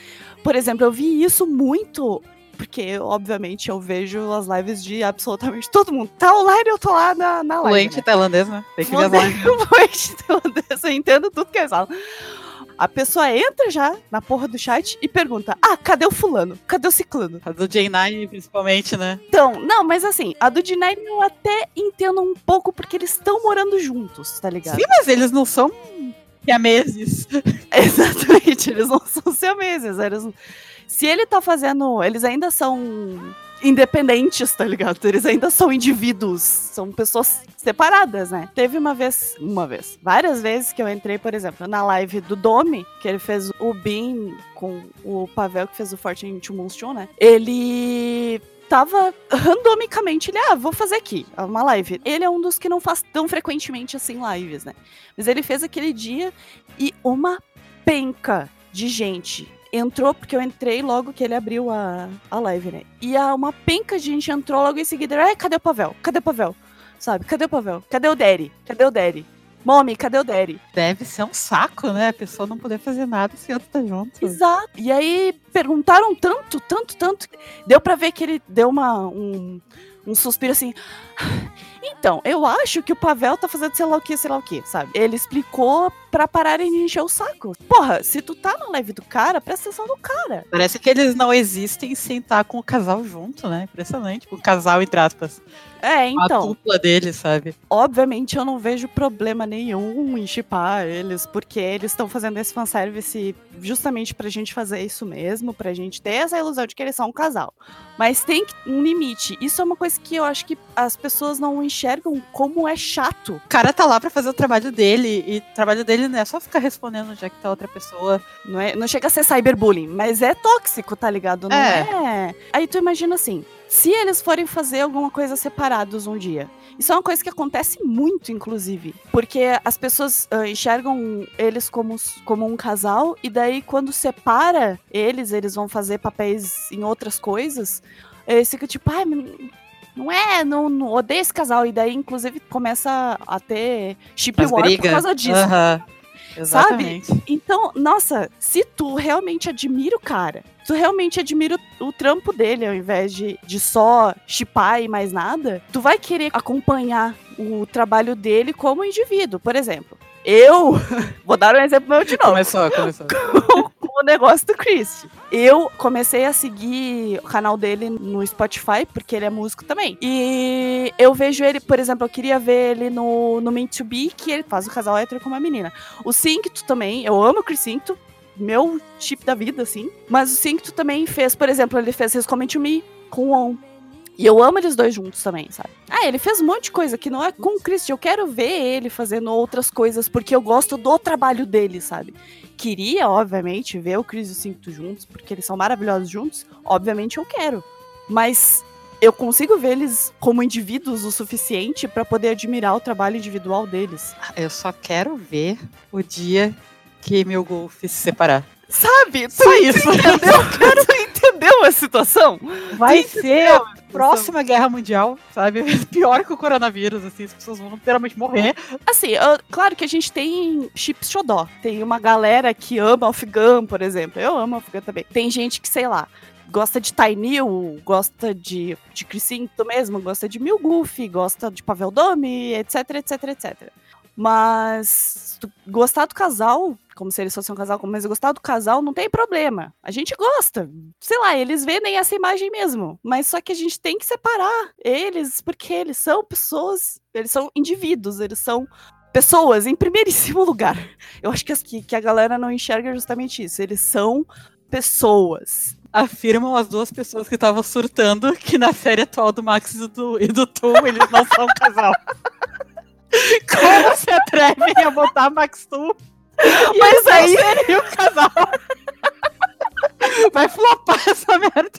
por exemplo, eu vi isso muito. Porque, obviamente, eu vejo as lives de absolutamente todo mundo. Tá online, eu tô lá na, na live. Fluente né? tailandês, né? Tem que ver as Você- lives. Fluente tailandês, eu entendo tudo que eles falam. A pessoa entra já na porra do chat e pergunta: Ah, cadê o fulano? Cadê o ciclano? A do J9, principalmente, né? Então, não, mas assim, a do D9 eu até entendo um pouco porque eles estão morando juntos, tá ligado? Sim, mas eles não são siameses. Exatamente, eles não são siameses. Eles... Se ele tá fazendo. Eles ainda são independentes, tá ligado? Eles ainda são indivíduos, são pessoas separadas, né? Teve uma vez, uma vez, várias vezes que eu entrei, por exemplo, na live do Domi, que ele fez o Bean com o Pavel, que fez o Fortune to Moonstone, né? Ele tava randomicamente, ele, ah, vou fazer aqui uma live. Ele é um dos que não faz tão frequentemente assim lives, né? Mas ele fez aquele dia e uma penca de gente entrou, porque eu entrei logo que ele abriu a, a live, né? E a, uma penca de gente entrou logo em seguida. Ai, cadê o Pavel? Cadê o Pavel? Sabe? Cadê o Pavel? Cadê o Derry? Cadê o Derry? Mommy, cadê o Derry? Deve ser um saco, né? A pessoa não poder fazer nada se outro tá junto. Exato. E aí perguntaram tanto, tanto, tanto. Deu pra ver que ele deu uma, um, um suspiro assim. Então, eu acho que o Pavel tá fazendo sei lá o que, sei lá o que, sabe? Ele explicou pra pararem de encher o saco. Porra, se tu tá na live do cara, presta atenção no cara. Parece que eles não existem sem estar com o casal junto, né? Impressionante. O casal, entre aspas. É, A então. dupla deles, sabe? Obviamente eu não vejo problema nenhum em chipar eles, porque eles estão fazendo esse fanservice justamente pra gente fazer isso mesmo, pra gente ter essa ilusão de que eles são um casal. Mas tem um limite. Isso é uma coisa que eu acho que as pessoas não enxergam como é chato. O cara tá lá pra fazer o trabalho dele, e o trabalho dele não é só ficar respondendo já que tá outra pessoa. Não, é, não chega a ser cyberbullying, mas é tóxico, tá ligado? Não É. é. Aí tu imagina assim, se eles forem fazer alguma coisa separados um dia. Isso é uma coisa que acontece muito, inclusive. Porque as pessoas ah, enxergam eles como, como um casal, e daí quando separa eles, eles vão fazer papéis em outras coisas. Eles ficam tipo, ai, não é, não, não odeio esse casal. E daí, inclusive, começa a ter chip As war por brigas. causa disso. Exatamente. Então, nossa, se tu realmente admira o cara, tu realmente admira o, o trampo dele, ao invés de, de só chipar e mais nada, tu vai querer acompanhar o trabalho dele como indivíduo. Por exemplo, eu vou dar um exemplo meu de novo Começou, começou. negócio do Chris. Eu comecei a seguir o canal dele no Spotify, porque ele é músico também. E eu vejo ele, por exemplo, eu queria ver ele no, no Meant to Be, que ele faz o casal hétero com uma menina. O Cincto também, eu amo o Chris Cincto, meu chip da vida, assim. Mas o Cincto também fez, por exemplo, ele fez His Comment Me com On. E eu amo eles dois juntos também, sabe? Ah, ele fez um monte de coisa que não é com o Chris. Eu quero ver ele fazendo outras coisas, porque eu gosto do trabalho dele, sabe? Queria, obviamente, ver o Chris e o Cinto juntos, porque eles são maravilhosos juntos. Obviamente eu quero. Mas eu consigo ver eles como indivíduos o suficiente pra poder admirar o trabalho individual deles. Eu só quero ver o dia que meu golfe se separar. Sabe? Só isso. entendeu? Eu quero entender entendeu a situação? Vai ser a próxima guerra mundial, sabe? Pior que o coronavírus, assim, as pessoas vão literalmente morrer. Assim, eu, claro que a gente tem chips xodó. Tem uma galera que ama Afghan, por exemplo. Eu amo Afghan também. Tem gente que, sei lá, gosta de Tainil, gosta de, de Crisinto mesmo, gosta de Milgoof, gosta de Pavel Dome, etc, etc, etc. Mas gostar do casal, como se eles fossem um casal, mas gostar do casal não tem problema. A gente gosta. Sei lá, eles vendem essa imagem mesmo. Mas só que a gente tem que separar eles, porque eles são pessoas, eles são indivíduos, eles são pessoas em primeiríssimo lugar. Eu acho que, que, que a galera não enxerga justamente isso. Eles são pessoas afirmam as duas pessoas que estavam surtando que na série atual do Max e do, e do Tom eles não são um casal. Como se atrevem a botar Max Tu? Mas aí seria o casal. Vai flopar essa merda.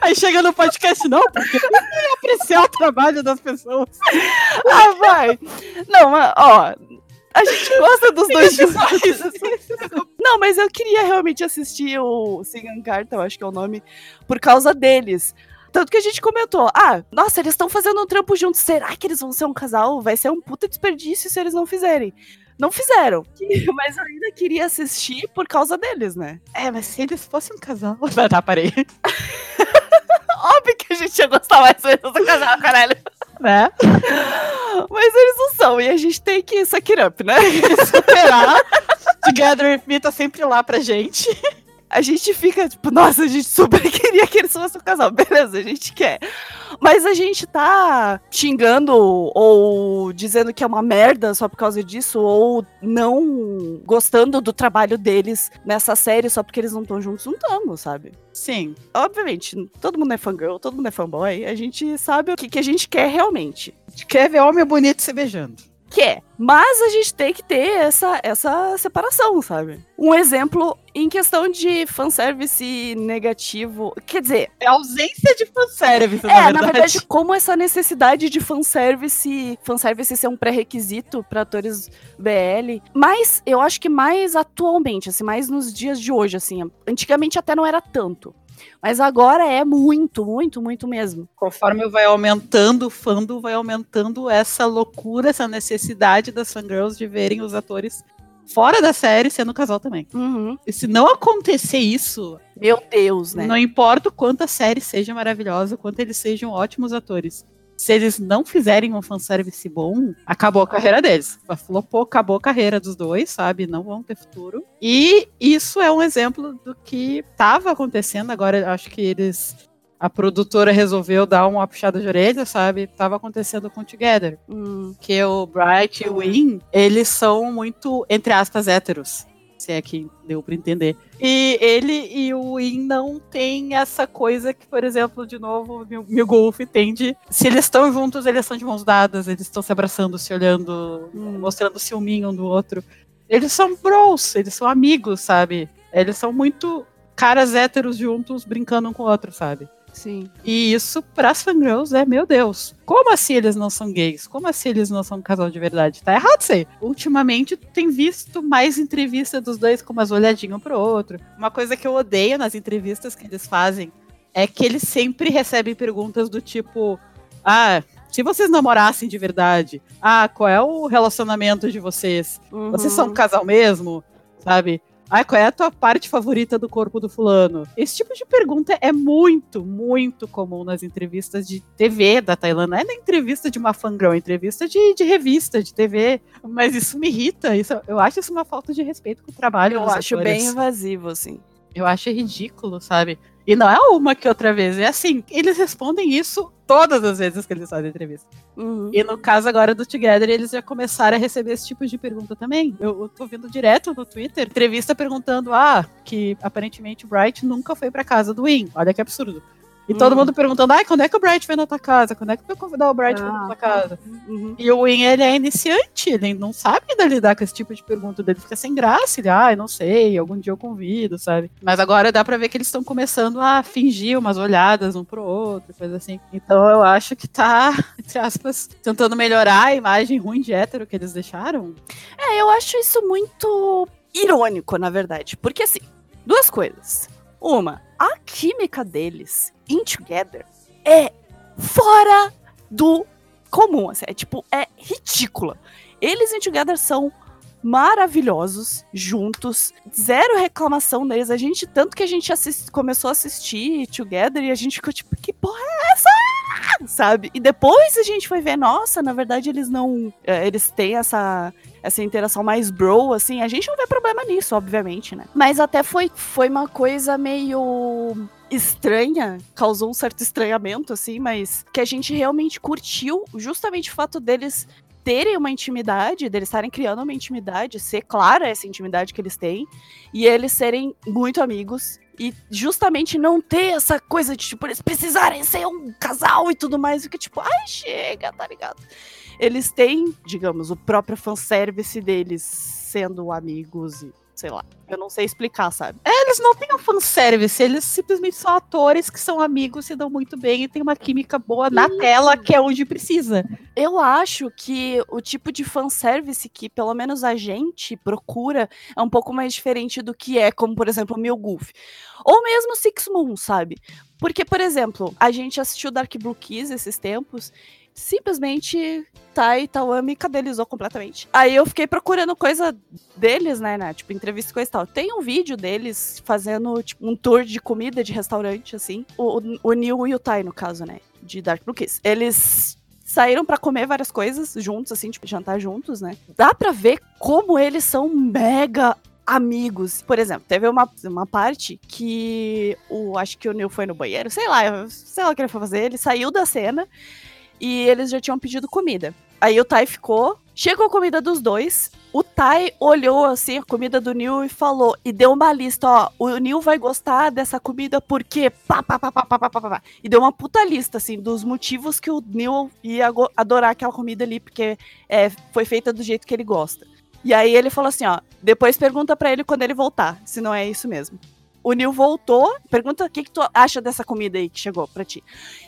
Aí chega no podcast, não, porque tem apreciar o trabalho das pessoas. Ah, vai. Não, ó, a gente gosta dos dois juntos. Não, mas eu queria realmente assistir o Sigan Carta, eu acho que é o nome, por causa deles. Tanto que a gente comentou, ah, nossa, eles estão fazendo um trampo juntos, será que eles vão ser um casal? Vai ser um puta desperdício se eles não fizerem. Não fizeram. Mas eu ainda queria assistir por causa deles, né? É, mas se eles fossem um casal. Tá, parei. Óbvio que a gente ia gostar mais do casal, caralho. Né? Mas eles não são, e a gente tem que suck it up, né? Superar. Together with Me tá sempre lá pra gente a gente fica tipo, nossa, a gente super queria que eles fossem um casal. Beleza, a gente quer. Mas a gente tá xingando ou dizendo que é uma merda só por causa disso, ou não gostando do trabalho deles nessa série só porque eles não estão juntos, não estamos, sabe? Sim. Obviamente, todo mundo é fangirl, todo mundo é fanboy, a gente sabe o que, que a gente quer realmente. A gente quer ver homem bonito se beijando quer. Mas a gente tem que ter essa, essa separação, sabe? Um exemplo em questão de fanservice negativo. Quer dizer. É ausência de fanservice, é, na verdade. na verdade, como essa necessidade de fanservice. Fanservice ser um pré-requisito para atores BL. Mas eu acho que mais atualmente, assim, mais nos dias de hoje, assim. Antigamente até não era tanto. Mas agora é muito, muito, muito mesmo. Conforme vai aumentando o fandom, vai aumentando essa loucura, essa necessidade das fangirls de verem os atores fora da série sendo casal também. Uhum. E se não acontecer isso. Meu Deus, né? Não importa o quanto a série seja maravilhosa, quanto eles sejam ótimos atores se eles não fizerem um fanservice bom, acabou a carreira deles. Flopou, acabou a carreira dos dois, sabe? Não vão ter futuro. E isso é um exemplo do que estava acontecendo. Agora, acho que eles a produtora resolveu dar uma puxada de orelha, sabe? Tava acontecendo com Together. Hum. Que o Bright e o Win, eles são muito, entre aspas, héteros se é que deu para entender. E ele e o In não tem essa coisa que, por exemplo, de novo, o Golf tem de. Se eles estão juntos, eles estão de mãos dadas, eles estão se abraçando, se olhando, hum. mostrando ciúminho um do outro. Eles são bros, eles são amigos, sabe? Eles são muito caras héteros juntos brincando um com o outro, sabe? Sim. E isso, pras fangirls, é, meu Deus, como assim eles não são gays? Como assim eles não são um casal de verdade? Tá errado isso aí. Ultimamente, tem visto mais entrevistas dos dois com umas olhadinhas um pro outro. Uma coisa que eu odeio nas entrevistas que eles fazem é que eles sempre recebem perguntas do tipo: Ah, se vocês namorassem de verdade, ah, qual é o relacionamento de vocês? Uhum. Vocês são um casal mesmo? Sabe? Ah, qual é a tua parte favorita do corpo do fulano? Esse tipo de pergunta é muito, muito comum nas entrevistas de TV da Tailândia. Não é na entrevista de uma fangirl, é entrevista de, de revista, de TV. Mas isso me irrita. Isso, eu acho isso uma falta de respeito com o trabalho. Eu acho atores. bem invasivo, assim. Eu acho ridículo, sabe? E não é uma que outra vez, é assim, eles respondem isso todas as vezes que eles fazem entrevista. Uhum. E no caso agora do Together, eles já começaram a receber esse tipo de pergunta também. Eu, eu tô vendo direto no Twitter, entrevista perguntando, ah, que aparentemente o Bright nunca foi pra casa do Win. Olha que absurdo. E todo uhum. mundo perguntando, ai, quando é que o Bright vem na tua casa? Quando é que tu vai convidar o Bright ah, pra na tua casa? Uhum. E o Win, ele é iniciante, ele não sabe ainda lidar com esse tipo de pergunta, ele fica sem graça, ele, ai, não sei, algum dia eu convido, sabe? Mas agora dá pra ver que eles estão começando a fingir umas olhadas um pro outro, coisa assim. Então eu acho que tá, entre aspas, tentando melhorar a imagem ruim de hétero que eles deixaram. É, eu acho isso muito irônico, na verdade, porque assim, duas coisas. Uma, a química deles in Together é fora do comum. Assim, é tipo, é ridícula. Eles in Together são maravilhosos juntos, zero reclamação deles. A gente, tanto que a gente assist, começou a assistir Together e a gente ficou tipo, que porra é essa? Sabe? E depois a gente foi ver, nossa, na verdade eles não. É, eles têm essa essa interação mais bro, assim, a gente não vê problema nisso, obviamente, né? Mas até foi, foi uma coisa meio estranha, causou um certo estranhamento, assim, mas que a gente realmente curtiu justamente o fato deles terem uma intimidade, deles estarem criando uma intimidade, ser clara essa intimidade que eles têm, e eles serem muito amigos. E justamente não ter essa coisa de, tipo, eles precisarem ser um casal e tudo mais, que tipo, ai, chega, tá ligado? Eles têm, digamos, o próprio fanservice deles sendo amigos e sei lá. Eu não sei explicar, sabe? É, eles não têm um fanservice, eles simplesmente são atores que são amigos, se dão muito bem e tem uma química boa na tela, que é onde precisa. Eu acho que o tipo de fanservice que pelo menos a gente procura é um pouco mais diferente do que é, como por exemplo, o Mil Goof. Ou mesmo Six Moon, sabe? Porque, por exemplo, a gente assistiu Dark Blue Kiss esses tempos simplesmente Tai Tauan me cadelizou completamente. Aí eu fiquei procurando coisa deles, né, né? Tipo, entrevista e coisa e tal. Tem um vídeo deles fazendo, tipo, um tour de comida de restaurante, assim. O, o Neil e o Tai, no caso, né? De Dark Blue Kiss. Eles saíram para comer várias coisas juntos, assim, tipo, jantar juntos, né? Dá pra ver como eles são mega amigos. Por exemplo, teve uma, uma parte que o acho que o Neil foi no banheiro, sei lá, sei lá o que ele foi fazer, ele saiu da cena e eles já tinham pedido comida. Aí o Tai ficou, chegou a comida dos dois. O Tai olhou assim a comida do Neil e falou, e deu uma lista, ó, o Neil vai gostar dessa comida porque pá, pá, pá, pá, pá, pá, pá, pá. E deu uma puta lista, assim, dos motivos que o Neil ia adorar aquela comida ali, porque é, foi feita do jeito que ele gosta. E aí ele falou assim, ó, depois pergunta para ele quando ele voltar, se não é isso mesmo o Neil voltou, pergunta o que, que tu acha dessa comida aí que chegou pra ti.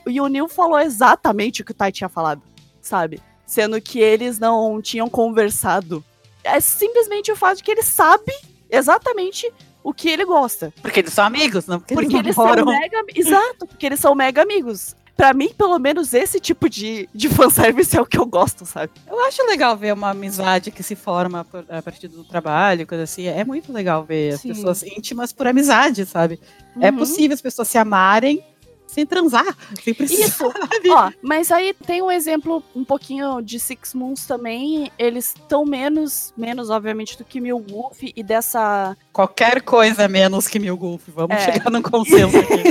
E o Neil falou exatamente o que o Tai tinha falado, sabe? Sendo que eles não tinham conversado. É simplesmente o fato de que ele sabe exatamente o que ele gosta. Porque eles são amigos, não porque, porque eles, eles são mega Exato, porque eles são mega amigos para mim, pelo menos, esse tipo de, de fanservice é o que eu gosto, sabe? Eu acho legal ver uma amizade que se forma a partir do trabalho, coisa assim. É muito legal ver Sim. as pessoas íntimas por amizade, sabe? É uhum. É possível as pessoas se amarem sem transar, sem precisar. Isso. Ó, mas aí tem um exemplo um pouquinho de Six Moons também. Eles estão menos, menos, obviamente, do que Mil Wolf e dessa. Qualquer coisa menos que Mil Wolf. Vamos é. chegar num consenso aqui.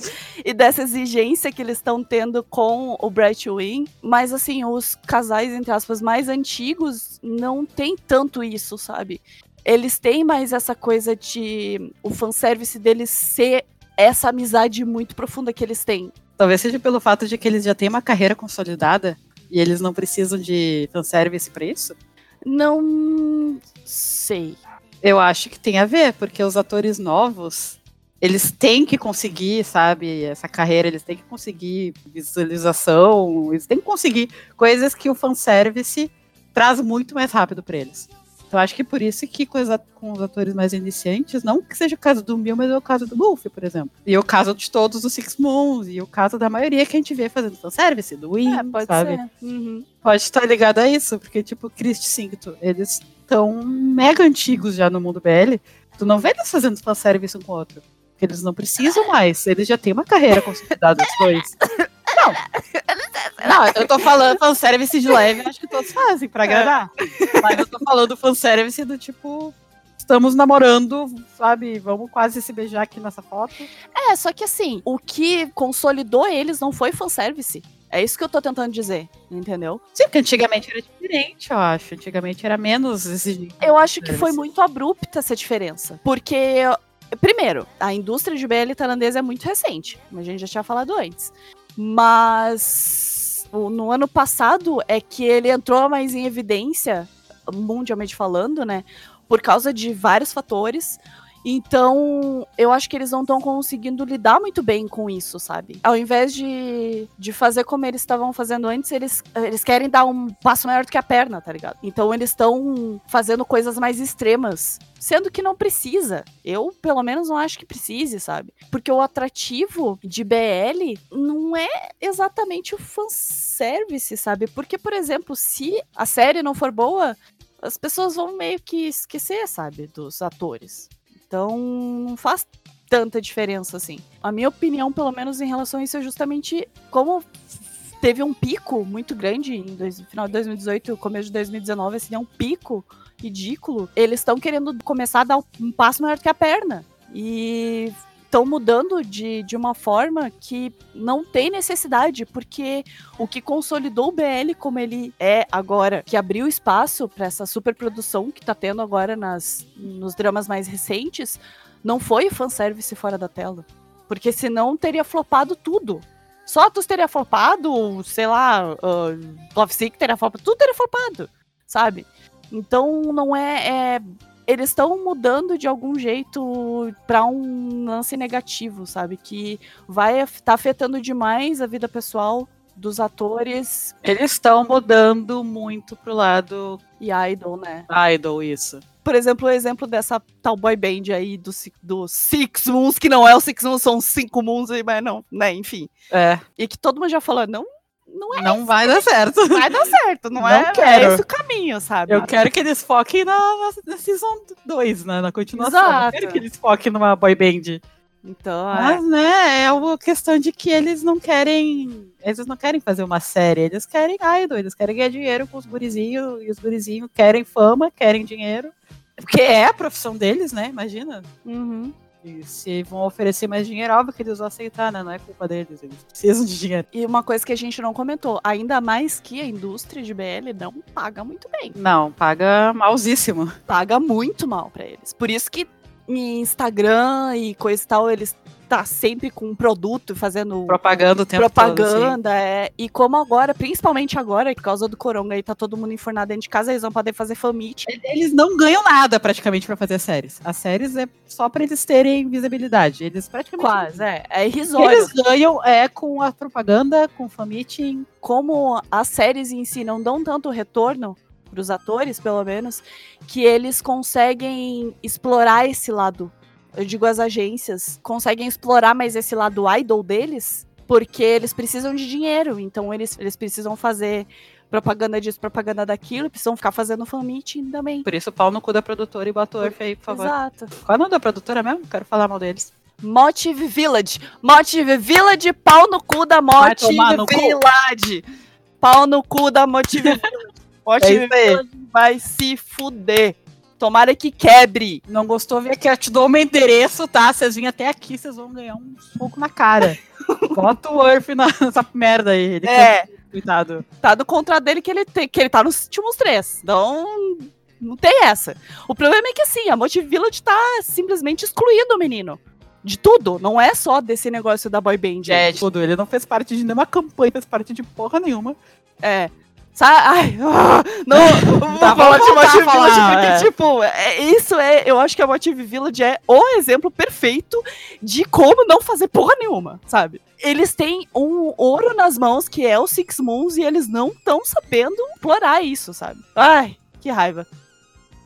e dessa exigência que eles estão tendo com o Brightwing. Mas, assim, os casais, entre aspas, mais antigos não tem tanto isso, sabe? Eles têm mais essa coisa de o fanservice deles ser essa amizade muito profunda que eles têm. Talvez seja pelo fato de que eles já têm uma carreira consolidada e eles não precisam de fanservice para isso? Não sei. Eu acho que tem a ver, porque os atores novos, eles têm que conseguir, sabe, essa carreira, eles têm que conseguir visualização, eles têm que conseguir coisas que o fanservice traz muito mais rápido para eles. Então acho que por isso que com os, com os, atores mais iniciantes, não que seja o caso do Bill, mas é o caso do Golf, por exemplo. E o caso de todos os Six Moons, e o caso da maioria que a gente vê fazendo fanservice, do Win, é, pode sabe? Ser. Uhum. Pode estar ligado a isso, porque tipo, Chris Cincto, eles estão mega antigos já no mundo BL. Tu não vê eles fazendo fanservice um com o outro. Porque eles não precisam mais, eles já têm uma carreira consolidada, os dois. Não. Não, eu tô falando fanservice de leve, acho que todos fazem pra agradar. É. Mas eu tô falando fanservice do tipo. Estamos namorando, sabe? Vamos quase se beijar aqui nessa foto. É, só que assim, o que consolidou eles não foi fanservice. É isso que eu tô tentando dizer, entendeu? Sim, porque antigamente era diferente, eu acho. Antigamente era menos exigente. Eu acho que foi muito abrupta essa diferença. Porque Primeiro, a indústria de BL tailandesa é muito recente, como a gente já tinha falado antes. Mas no ano passado é que ele entrou mais em evidência, mundialmente falando, né? Por causa de vários fatores. Então, eu acho que eles não estão conseguindo lidar muito bem com isso, sabe? Ao invés de, de fazer como eles estavam fazendo antes, eles, eles querem dar um passo maior do que a perna, tá ligado? Então, eles estão fazendo coisas mais extremas. Sendo que não precisa. Eu, pelo menos, não acho que precise, sabe? Porque o atrativo de BL não é exatamente o fanservice, sabe? Porque, por exemplo, se a série não for boa, as pessoas vão meio que esquecer, sabe, dos atores. Então, não faz tanta diferença assim. A minha opinião, pelo menos em relação a isso, é justamente como teve um pico muito grande em dois, final de 2018, começo de 2019, assim, é um pico ridículo. Eles estão querendo começar a dar um passo maior que a perna. E estão mudando de, de uma forma que não tem necessidade, porque o que consolidou o BL como ele é agora, que abriu espaço para essa superprodução que tá tendo agora nas, nos dramas mais recentes, não foi o fanservice fora da tela. Porque senão teria flopado tudo. Sotos teria flopado, sei lá, uh, Love Sick teria flopado, tudo teria flopado, sabe? Então não é, é eles estão mudando de algum jeito para um lance negativo, sabe? Que vai estar tá afetando demais a vida pessoal dos atores. Eles estão mudando muito pro lado. E idol, né? Idol, isso. Por exemplo, o exemplo dessa tal boy band aí do, do Six Moons, que não é o Six Moons, são cinco Moons, mas não, né? Enfim. É. E que todo mundo já falou, não não é Não vai dar certo. Vai dar certo, não, não é, quero. é esse o caminho, sabe? Eu quero que eles foquem na, na, na Season 2, né? Na continuação. Exato. Eu quero que eles foquem numa boy band. Então, é. Mas, né, é uma questão de que eles não querem. Eles não querem fazer uma série, eles querem idol, eles querem ganhar dinheiro com os gurizinhos, e os gurizinhos querem fama, querem dinheiro. Porque é a profissão deles, né? Imagina. Uhum. E se vão oferecer mais dinheiro, óbvio que eles vão aceitar, né? Não é culpa deles, eles precisam de dinheiro. E uma coisa que a gente não comentou, ainda mais que a indústria de BL não paga muito bem. Não, paga malzíssimo. Paga muito mal para eles. Por isso que em Instagram e coisa e tal, eles tá sempre com um produto fazendo propaganda o tempo propaganda, todo, é. E como agora, principalmente agora, por causa do coronga e tá todo mundo infornado dentro de casa, eles vão poder fazer famite. Eles não ganham nada praticamente para fazer séries. As séries é só para eles terem visibilidade. Eles praticamente quase, é, é irrisório. Eles ganham é com a propaganda, com famite, como as séries em si não dão tanto retorno, para os atores, pelo menos, que eles conseguem explorar esse lado eu digo as agências, conseguem explorar mais esse lado idol deles, porque eles precisam de dinheiro, então eles, eles precisam fazer propaganda disso, propaganda daquilo, precisam ficar fazendo fan meeting também. Por isso, pau no cu da produtora e bota o Earth aí, por favor. Exato. Qual é o nome da produtora mesmo? Quero falar mal deles. Motive Village. Motive Village, pau no cu da Motive Village. Cu. Pau no cu da Motive Village. Motive é Village vai se fuder. Tomara que quebre. Não gostou? Vem aqui, eu te dou o meu endereço, tá? Vocês vêm até aqui, vocês vão ganhar um soco na cara. Bota o Earth nessa merda aí. Ele é. Cuidado. Tá do contrato dele que ele, tem, que ele tá nos últimos três. Então, não tem essa. O problema é que, assim, a Motive Village tá simplesmente excluindo o menino. De tudo. Não é só desse negócio da boy band. É, de tudo. Ele não fez parte de nenhuma campanha, fez parte de porra nenhuma. É. Sabe? Ai, ah, não, não tá, falar de Motive Village, porque, é. tipo, é, isso é. Eu acho que a Motive Village é o exemplo perfeito de como não fazer porra nenhuma, sabe? Eles têm um ouro nas mãos, que é o Six Moons, e eles não estão sabendo explorar isso, sabe? Ai, que raiva.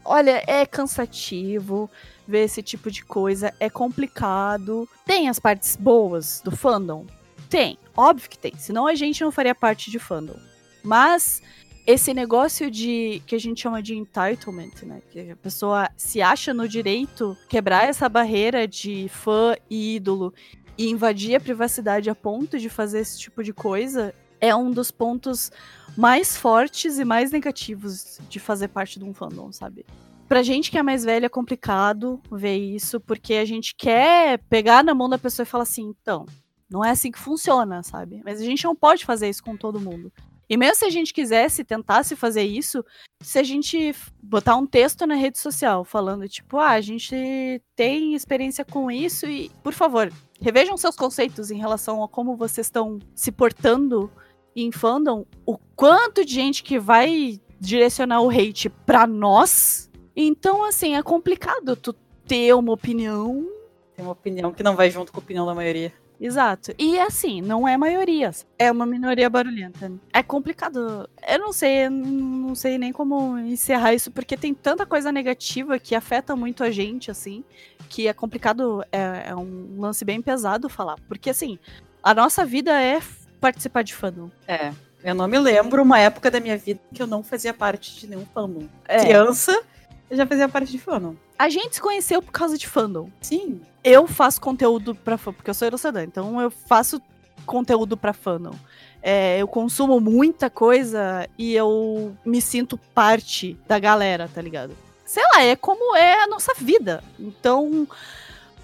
Olha, é cansativo ver esse tipo de coisa, é complicado. Tem as partes boas do fandom? Tem, óbvio que tem. Senão a gente não faria parte de fandom. Mas esse negócio de que a gente chama de entitlement, né? Que a pessoa se acha no direito quebrar essa barreira de fã e ídolo e invadir a privacidade a ponto de fazer esse tipo de coisa é um dos pontos mais fortes e mais negativos de fazer parte de um fandom, sabe? Pra gente que é mais velha é complicado ver isso, porque a gente quer pegar na mão da pessoa e falar assim, então, não é assim que funciona, sabe? Mas a gente não pode fazer isso com todo mundo. E mesmo se a gente quisesse, tentasse fazer isso, se a gente botar um texto na rede social falando, tipo, ah, a gente tem experiência com isso e, por favor, revejam seus conceitos em relação a como vocês estão se portando em fandom, o quanto de gente que vai direcionar o hate pra nós. Então, assim, é complicado tu ter uma opinião. Tem uma opinião que não vai junto com a opinião da maioria. Exato. E assim, não é maioria. É uma minoria barulhenta. É complicado. Eu não sei, eu não sei nem como encerrar isso, porque tem tanta coisa negativa que afeta muito a gente, assim, que é complicado. É, é um lance bem pesado falar. Porque, assim, a nossa vida é participar de fandom. É. Eu não me lembro uma época da minha vida que eu não fazia parte de nenhum fandom. É. Criança, eu já fazia parte de fandom. A gente se conheceu por causa de fandom. Sim. Eu faço conteúdo pra fandom, porque eu sou Erocedan, então eu faço conteúdo pra fandom. É, eu consumo muita coisa e eu me sinto parte da galera, tá ligado? Sei lá, é como é a nossa vida. Então,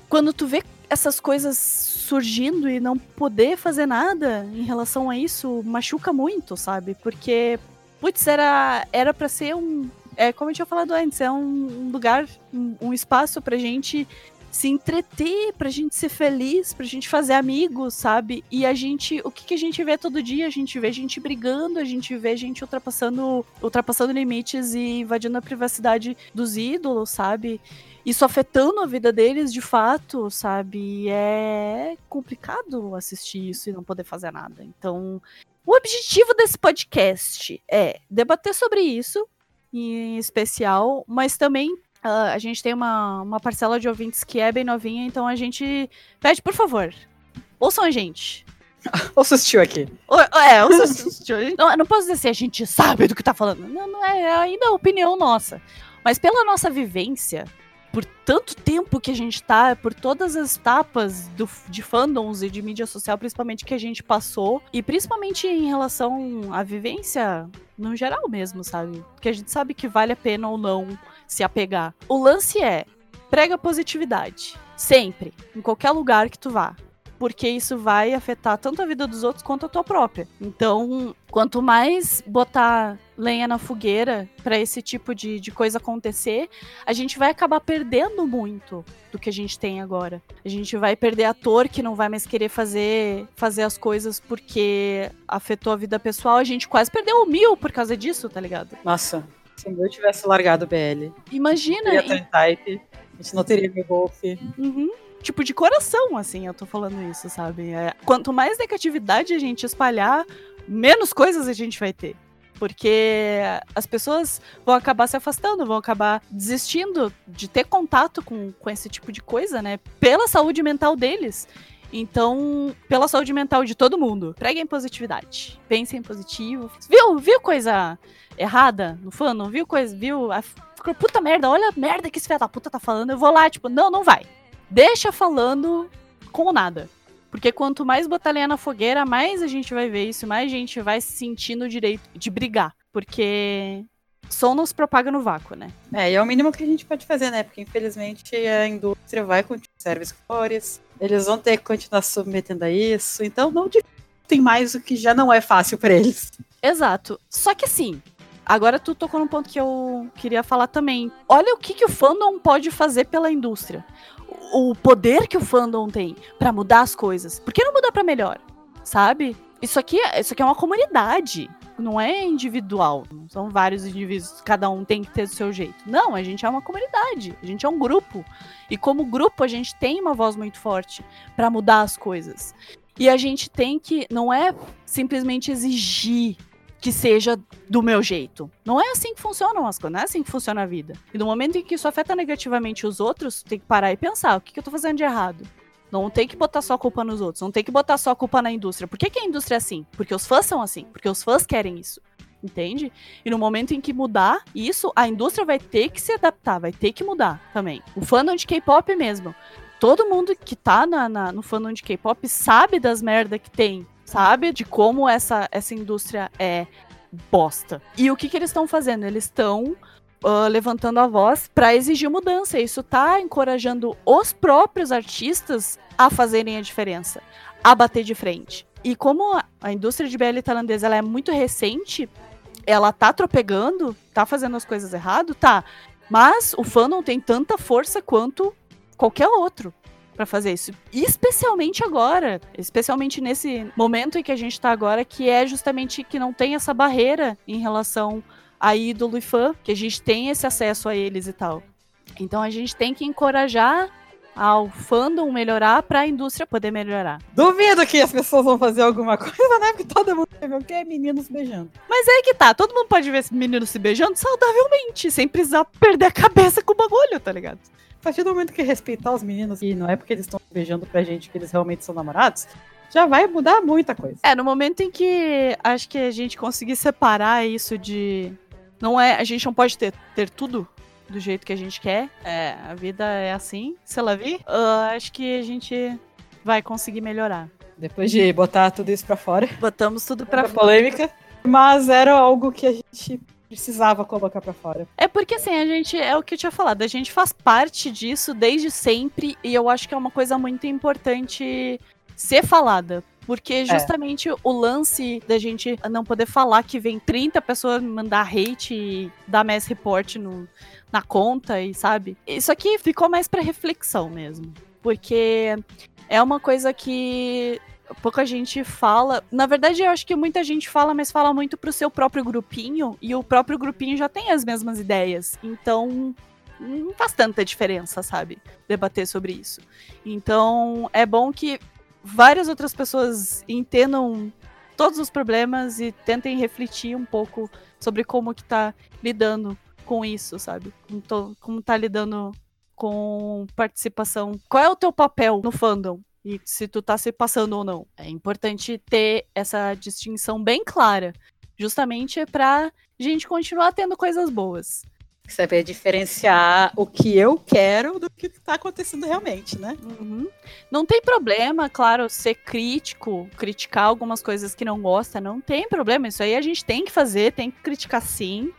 quando tu vê essas coisas surgindo e não poder fazer nada em relação a isso, machuca muito, sabe? Porque, putz, era, era pra ser um, é como eu tinha falado antes, é um, lugar, um, um espaço pra gente se entreter, pra gente ser feliz, pra gente fazer amigos, sabe? E a gente, o que, que a gente vê todo dia? A gente vê gente brigando, a gente vê gente ultrapassando, ultrapassando limites e invadindo a privacidade dos ídolos, sabe? Isso afetando a vida deles de fato, sabe? É complicado assistir isso e não poder fazer nada. Então, o objetivo desse podcast é debater sobre isso, em especial, mas também uh, a gente tem uma, uma parcela de ouvintes que é bem novinha, então a gente pede, por favor, ouçam a gente. Ouça o tio aqui. É, ouça o tio. Não, não posso dizer assim, a gente sabe do que tá falando. Não, não é, é ainda a opinião nossa. Mas pela nossa vivência, por tanto tempo que a gente tá, por todas as etapas do, de fandoms e de mídia social, principalmente que a gente passou, e principalmente em relação à vivência no geral mesmo, sabe? Porque a gente sabe que vale a pena ou não se apegar. O lance é prega positividade. Sempre. Em qualquer lugar que tu vá porque isso vai afetar tanto a vida dos outros quanto a tua própria. Então, quanto mais botar lenha na fogueira para esse tipo de, de coisa acontecer, a gente vai acabar perdendo muito do que a gente tem agora. A gente vai perder ator que não vai mais querer fazer, fazer as coisas porque afetou a vida pessoal. A gente quase perdeu o mil por causa disso, tá ligado? Nossa, se eu tivesse largado o BL. Imagina. Teria type, a gente não teria meu golf. Uhum tipo, de coração, assim, eu tô falando isso, sabe? É, quanto mais negatividade a gente espalhar, menos coisas a gente vai ter. Porque as pessoas vão acabar se afastando, vão acabar desistindo de ter contato com, com esse tipo de coisa, né? Pela saúde mental deles. Então, pela saúde mental de todo mundo, preguem positividade. Pensem positivo. Viu? Viu coisa errada no fã? Não viu coisa? Viu? A, puta merda, olha a merda que esse filho da puta tá falando. Eu vou lá, tipo, não, não vai deixa falando com nada. Porque quanto mais botar lenha na fogueira, mais a gente vai ver isso, mais a gente vai se sentindo o direito de brigar. Porque som não se propaga no vácuo, né? É, e é o mínimo que a gente pode fazer, né? Porque infelizmente a indústria vai continuar serviços cores, eles vão ter que continuar submetendo a isso, então não tem mais o que já não é fácil para eles. Exato. Só que assim, agora tu tocou num ponto que eu queria falar também. Olha o que, que o fandom pode fazer pela indústria o poder que o fandom tem para mudar as coisas. Por que não mudar para melhor? Sabe? Isso aqui, isso aqui é uma comunidade, não é individual. Não são vários indivíduos, cada um tem que ter o seu jeito. Não, a gente é uma comunidade, a gente é um grupo. E como grupo, a gente tem uma voz muito forte para mudar as coisas. E a gente tem que, não é simplesmente exigir que seja do meu jeito. Não é assim que funcionam as coisas, não é assim que funciona a vida. E no momento em que isso afeta negativamente os outros, tem que parar e pensar, o que, que eu tô fazendo de errado? Não tem que botar só a culpa nos outros, não tem que botar só a culpa na indústria. Por que, que a indústria é assim? Porque os fãs são assim, porque os fãs querem isso. Entende? E no momento em que mudar isso, a indústria vai ter que se adaptar, vai ter que mudar também. O fandom de K-pop mesmo. Todo mundo que tá na, na, no fandom de K-pop sabe das merda que tem sabe? De como essa, essa indústria é bosta. E o que, que eles estão fazendo? Eles estão uh, levantando a voz para exigir mudança. Isso tá encorajando os próprios artistas a fazerem a diferença, a bater de frente. E como a indústria de BL tailandesa é muito recente, ela tá tropegando, tá fazendo as coisas errado, tá. Mas o fã não tem tanta força quanto qualquer outro para fazer isso. E especialmente agora, especialmente nesse momento em que a gente tá agora, que é justamente que não tem essa barreira em relação a ídolo e fã, que a gente tem esse acesso a eles e tal. Então a gente tem que encorajar ao fandom melhorar para a indústria poder melhorar. Duvido que as pessoas vão fazer alguma coisa, né? Porque todo mundo quer ver o que meninos beijando. Mas é que tá, todo mundo pode ver meninos se beijando saudavelmente, sem precisar perder a cabeça com o bagulho, tá ligado? A partir do momento que respeitar os meninos, e não é porque eles estão beijando pra gente que eles realmente são namorados, já vai mudar muita coisa. É, no momento em que acho que a gente conseguir separar isso de. Não é. A gente não pode ter, ter tudo do jeito que a gente quer. É, a vida é assim. Se ela vir, uh, acho que a gente vai conseguir melhorar. Depois de botar tudo isso pra fora. Botamos tudo pra fora. polêmica. Mas era algo que a gente precisava colocar para fora. É porque assim, a gente, é o que eu tinha falado, a gente faz parte disso desde sempre e eu acho que é uma coisa muito importante ser falada. Porque é. justamente é. o lance da gente não poder falar que vem 30 pessoas mandar hate e dar mass report no, na conta e sabe? Isso aqui ficou mais para reflexão mesmo. Porque é uma coisa que pouca gente fala. Na verdade, eu acho que muita gente fala, mas fala muito pro seu próprio grupinho, e o próprio grupinho já tem as mesmas ideias. Então, não faz tanta diferença, sabe? Debater sobre isso. Então, é bom que várias outras pessoas entendam todos os problemas e tentem refletir um pouco sobre como que tá lidando com isso, sabe? Como, como tá lidando com participação. Qual é o teu papel no fandom? E se tu tá se passando ou não. É importante ter essa distinção bem clara. Justamente pra gente continuar tendo coisas boas. Saber diferenciar o que eu quero do que está acontecendo realmente, né? Uhum. Não tem problema, claro, ser crítico, criticar algumas coisas que não gosta, não tem problema. Isso aí a gente tem que fazer, tem que criticar sim.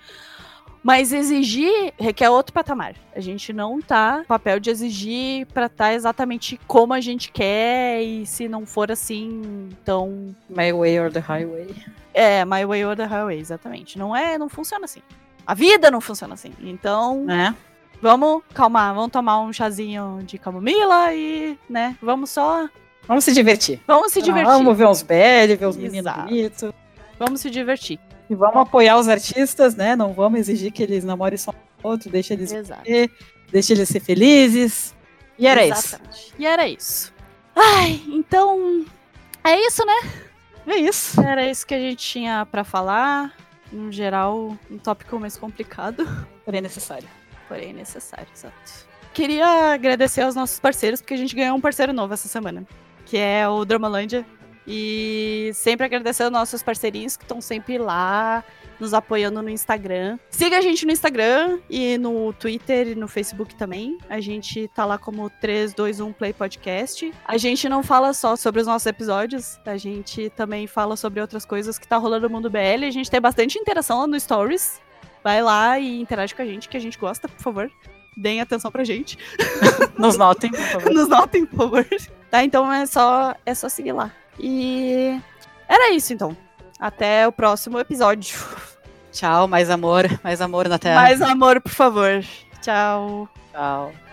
Mas exigir requer outro patamar. A gente não tá no papel de exigir para estar tá exatamente como a gente quer e se não for assim, então. My way or the highway. É, my way or the highway, exatamente. Não é, não funciona assim. A vida não funciona assim. Então, é. vamos calmar, vamos tomar um chazinho de camomila e, né, vamos só. Vamos se divertir. Vamos se divertir. Vamos ver uns BL, ver os meninos bonitos. Vamos se divertir. E vamos apoiar os artistas, né? Não vamos exigir que eles namorem só um outro, deixa eles viver, deixa eles ser felizes. E era Exatamente. isso. E era isso. Ai, então. É isso, né? É isso. Era isso que a gente tinha para falar. No geral, um tópico mais complicado. Porém necessário. Porém necessário, exato. Queria agradecer aos nossos parceiros, porque a gente ganhou um parceiro novo essa semana. Que é o Dramalândia, e sempre agradecer aos nossos parceirinhos que estão sempre lá, nos apoiando no Instagram. Siga a gente no Instagram e no Twitter e no Facebook também. A gente tá lá como 321 Play Podcast. A gente não fala só sobre os nossos episódios, a gente também fala sobre outras coisas que tá rolando no mundo BL. A gente tem bastante interação lá no Stories. Vai lá e interage com a gente, que a gente gosta, por favor. Deem atenção pra gente. Nos notem, por favor. Nos notem, por favor. Tá, então é só, é só seguir lá. E era isso então. Até o próximo episódio. Tchau, mais amor, mais amor na Terra. Mais amor, por favor. Tchau. Tchau.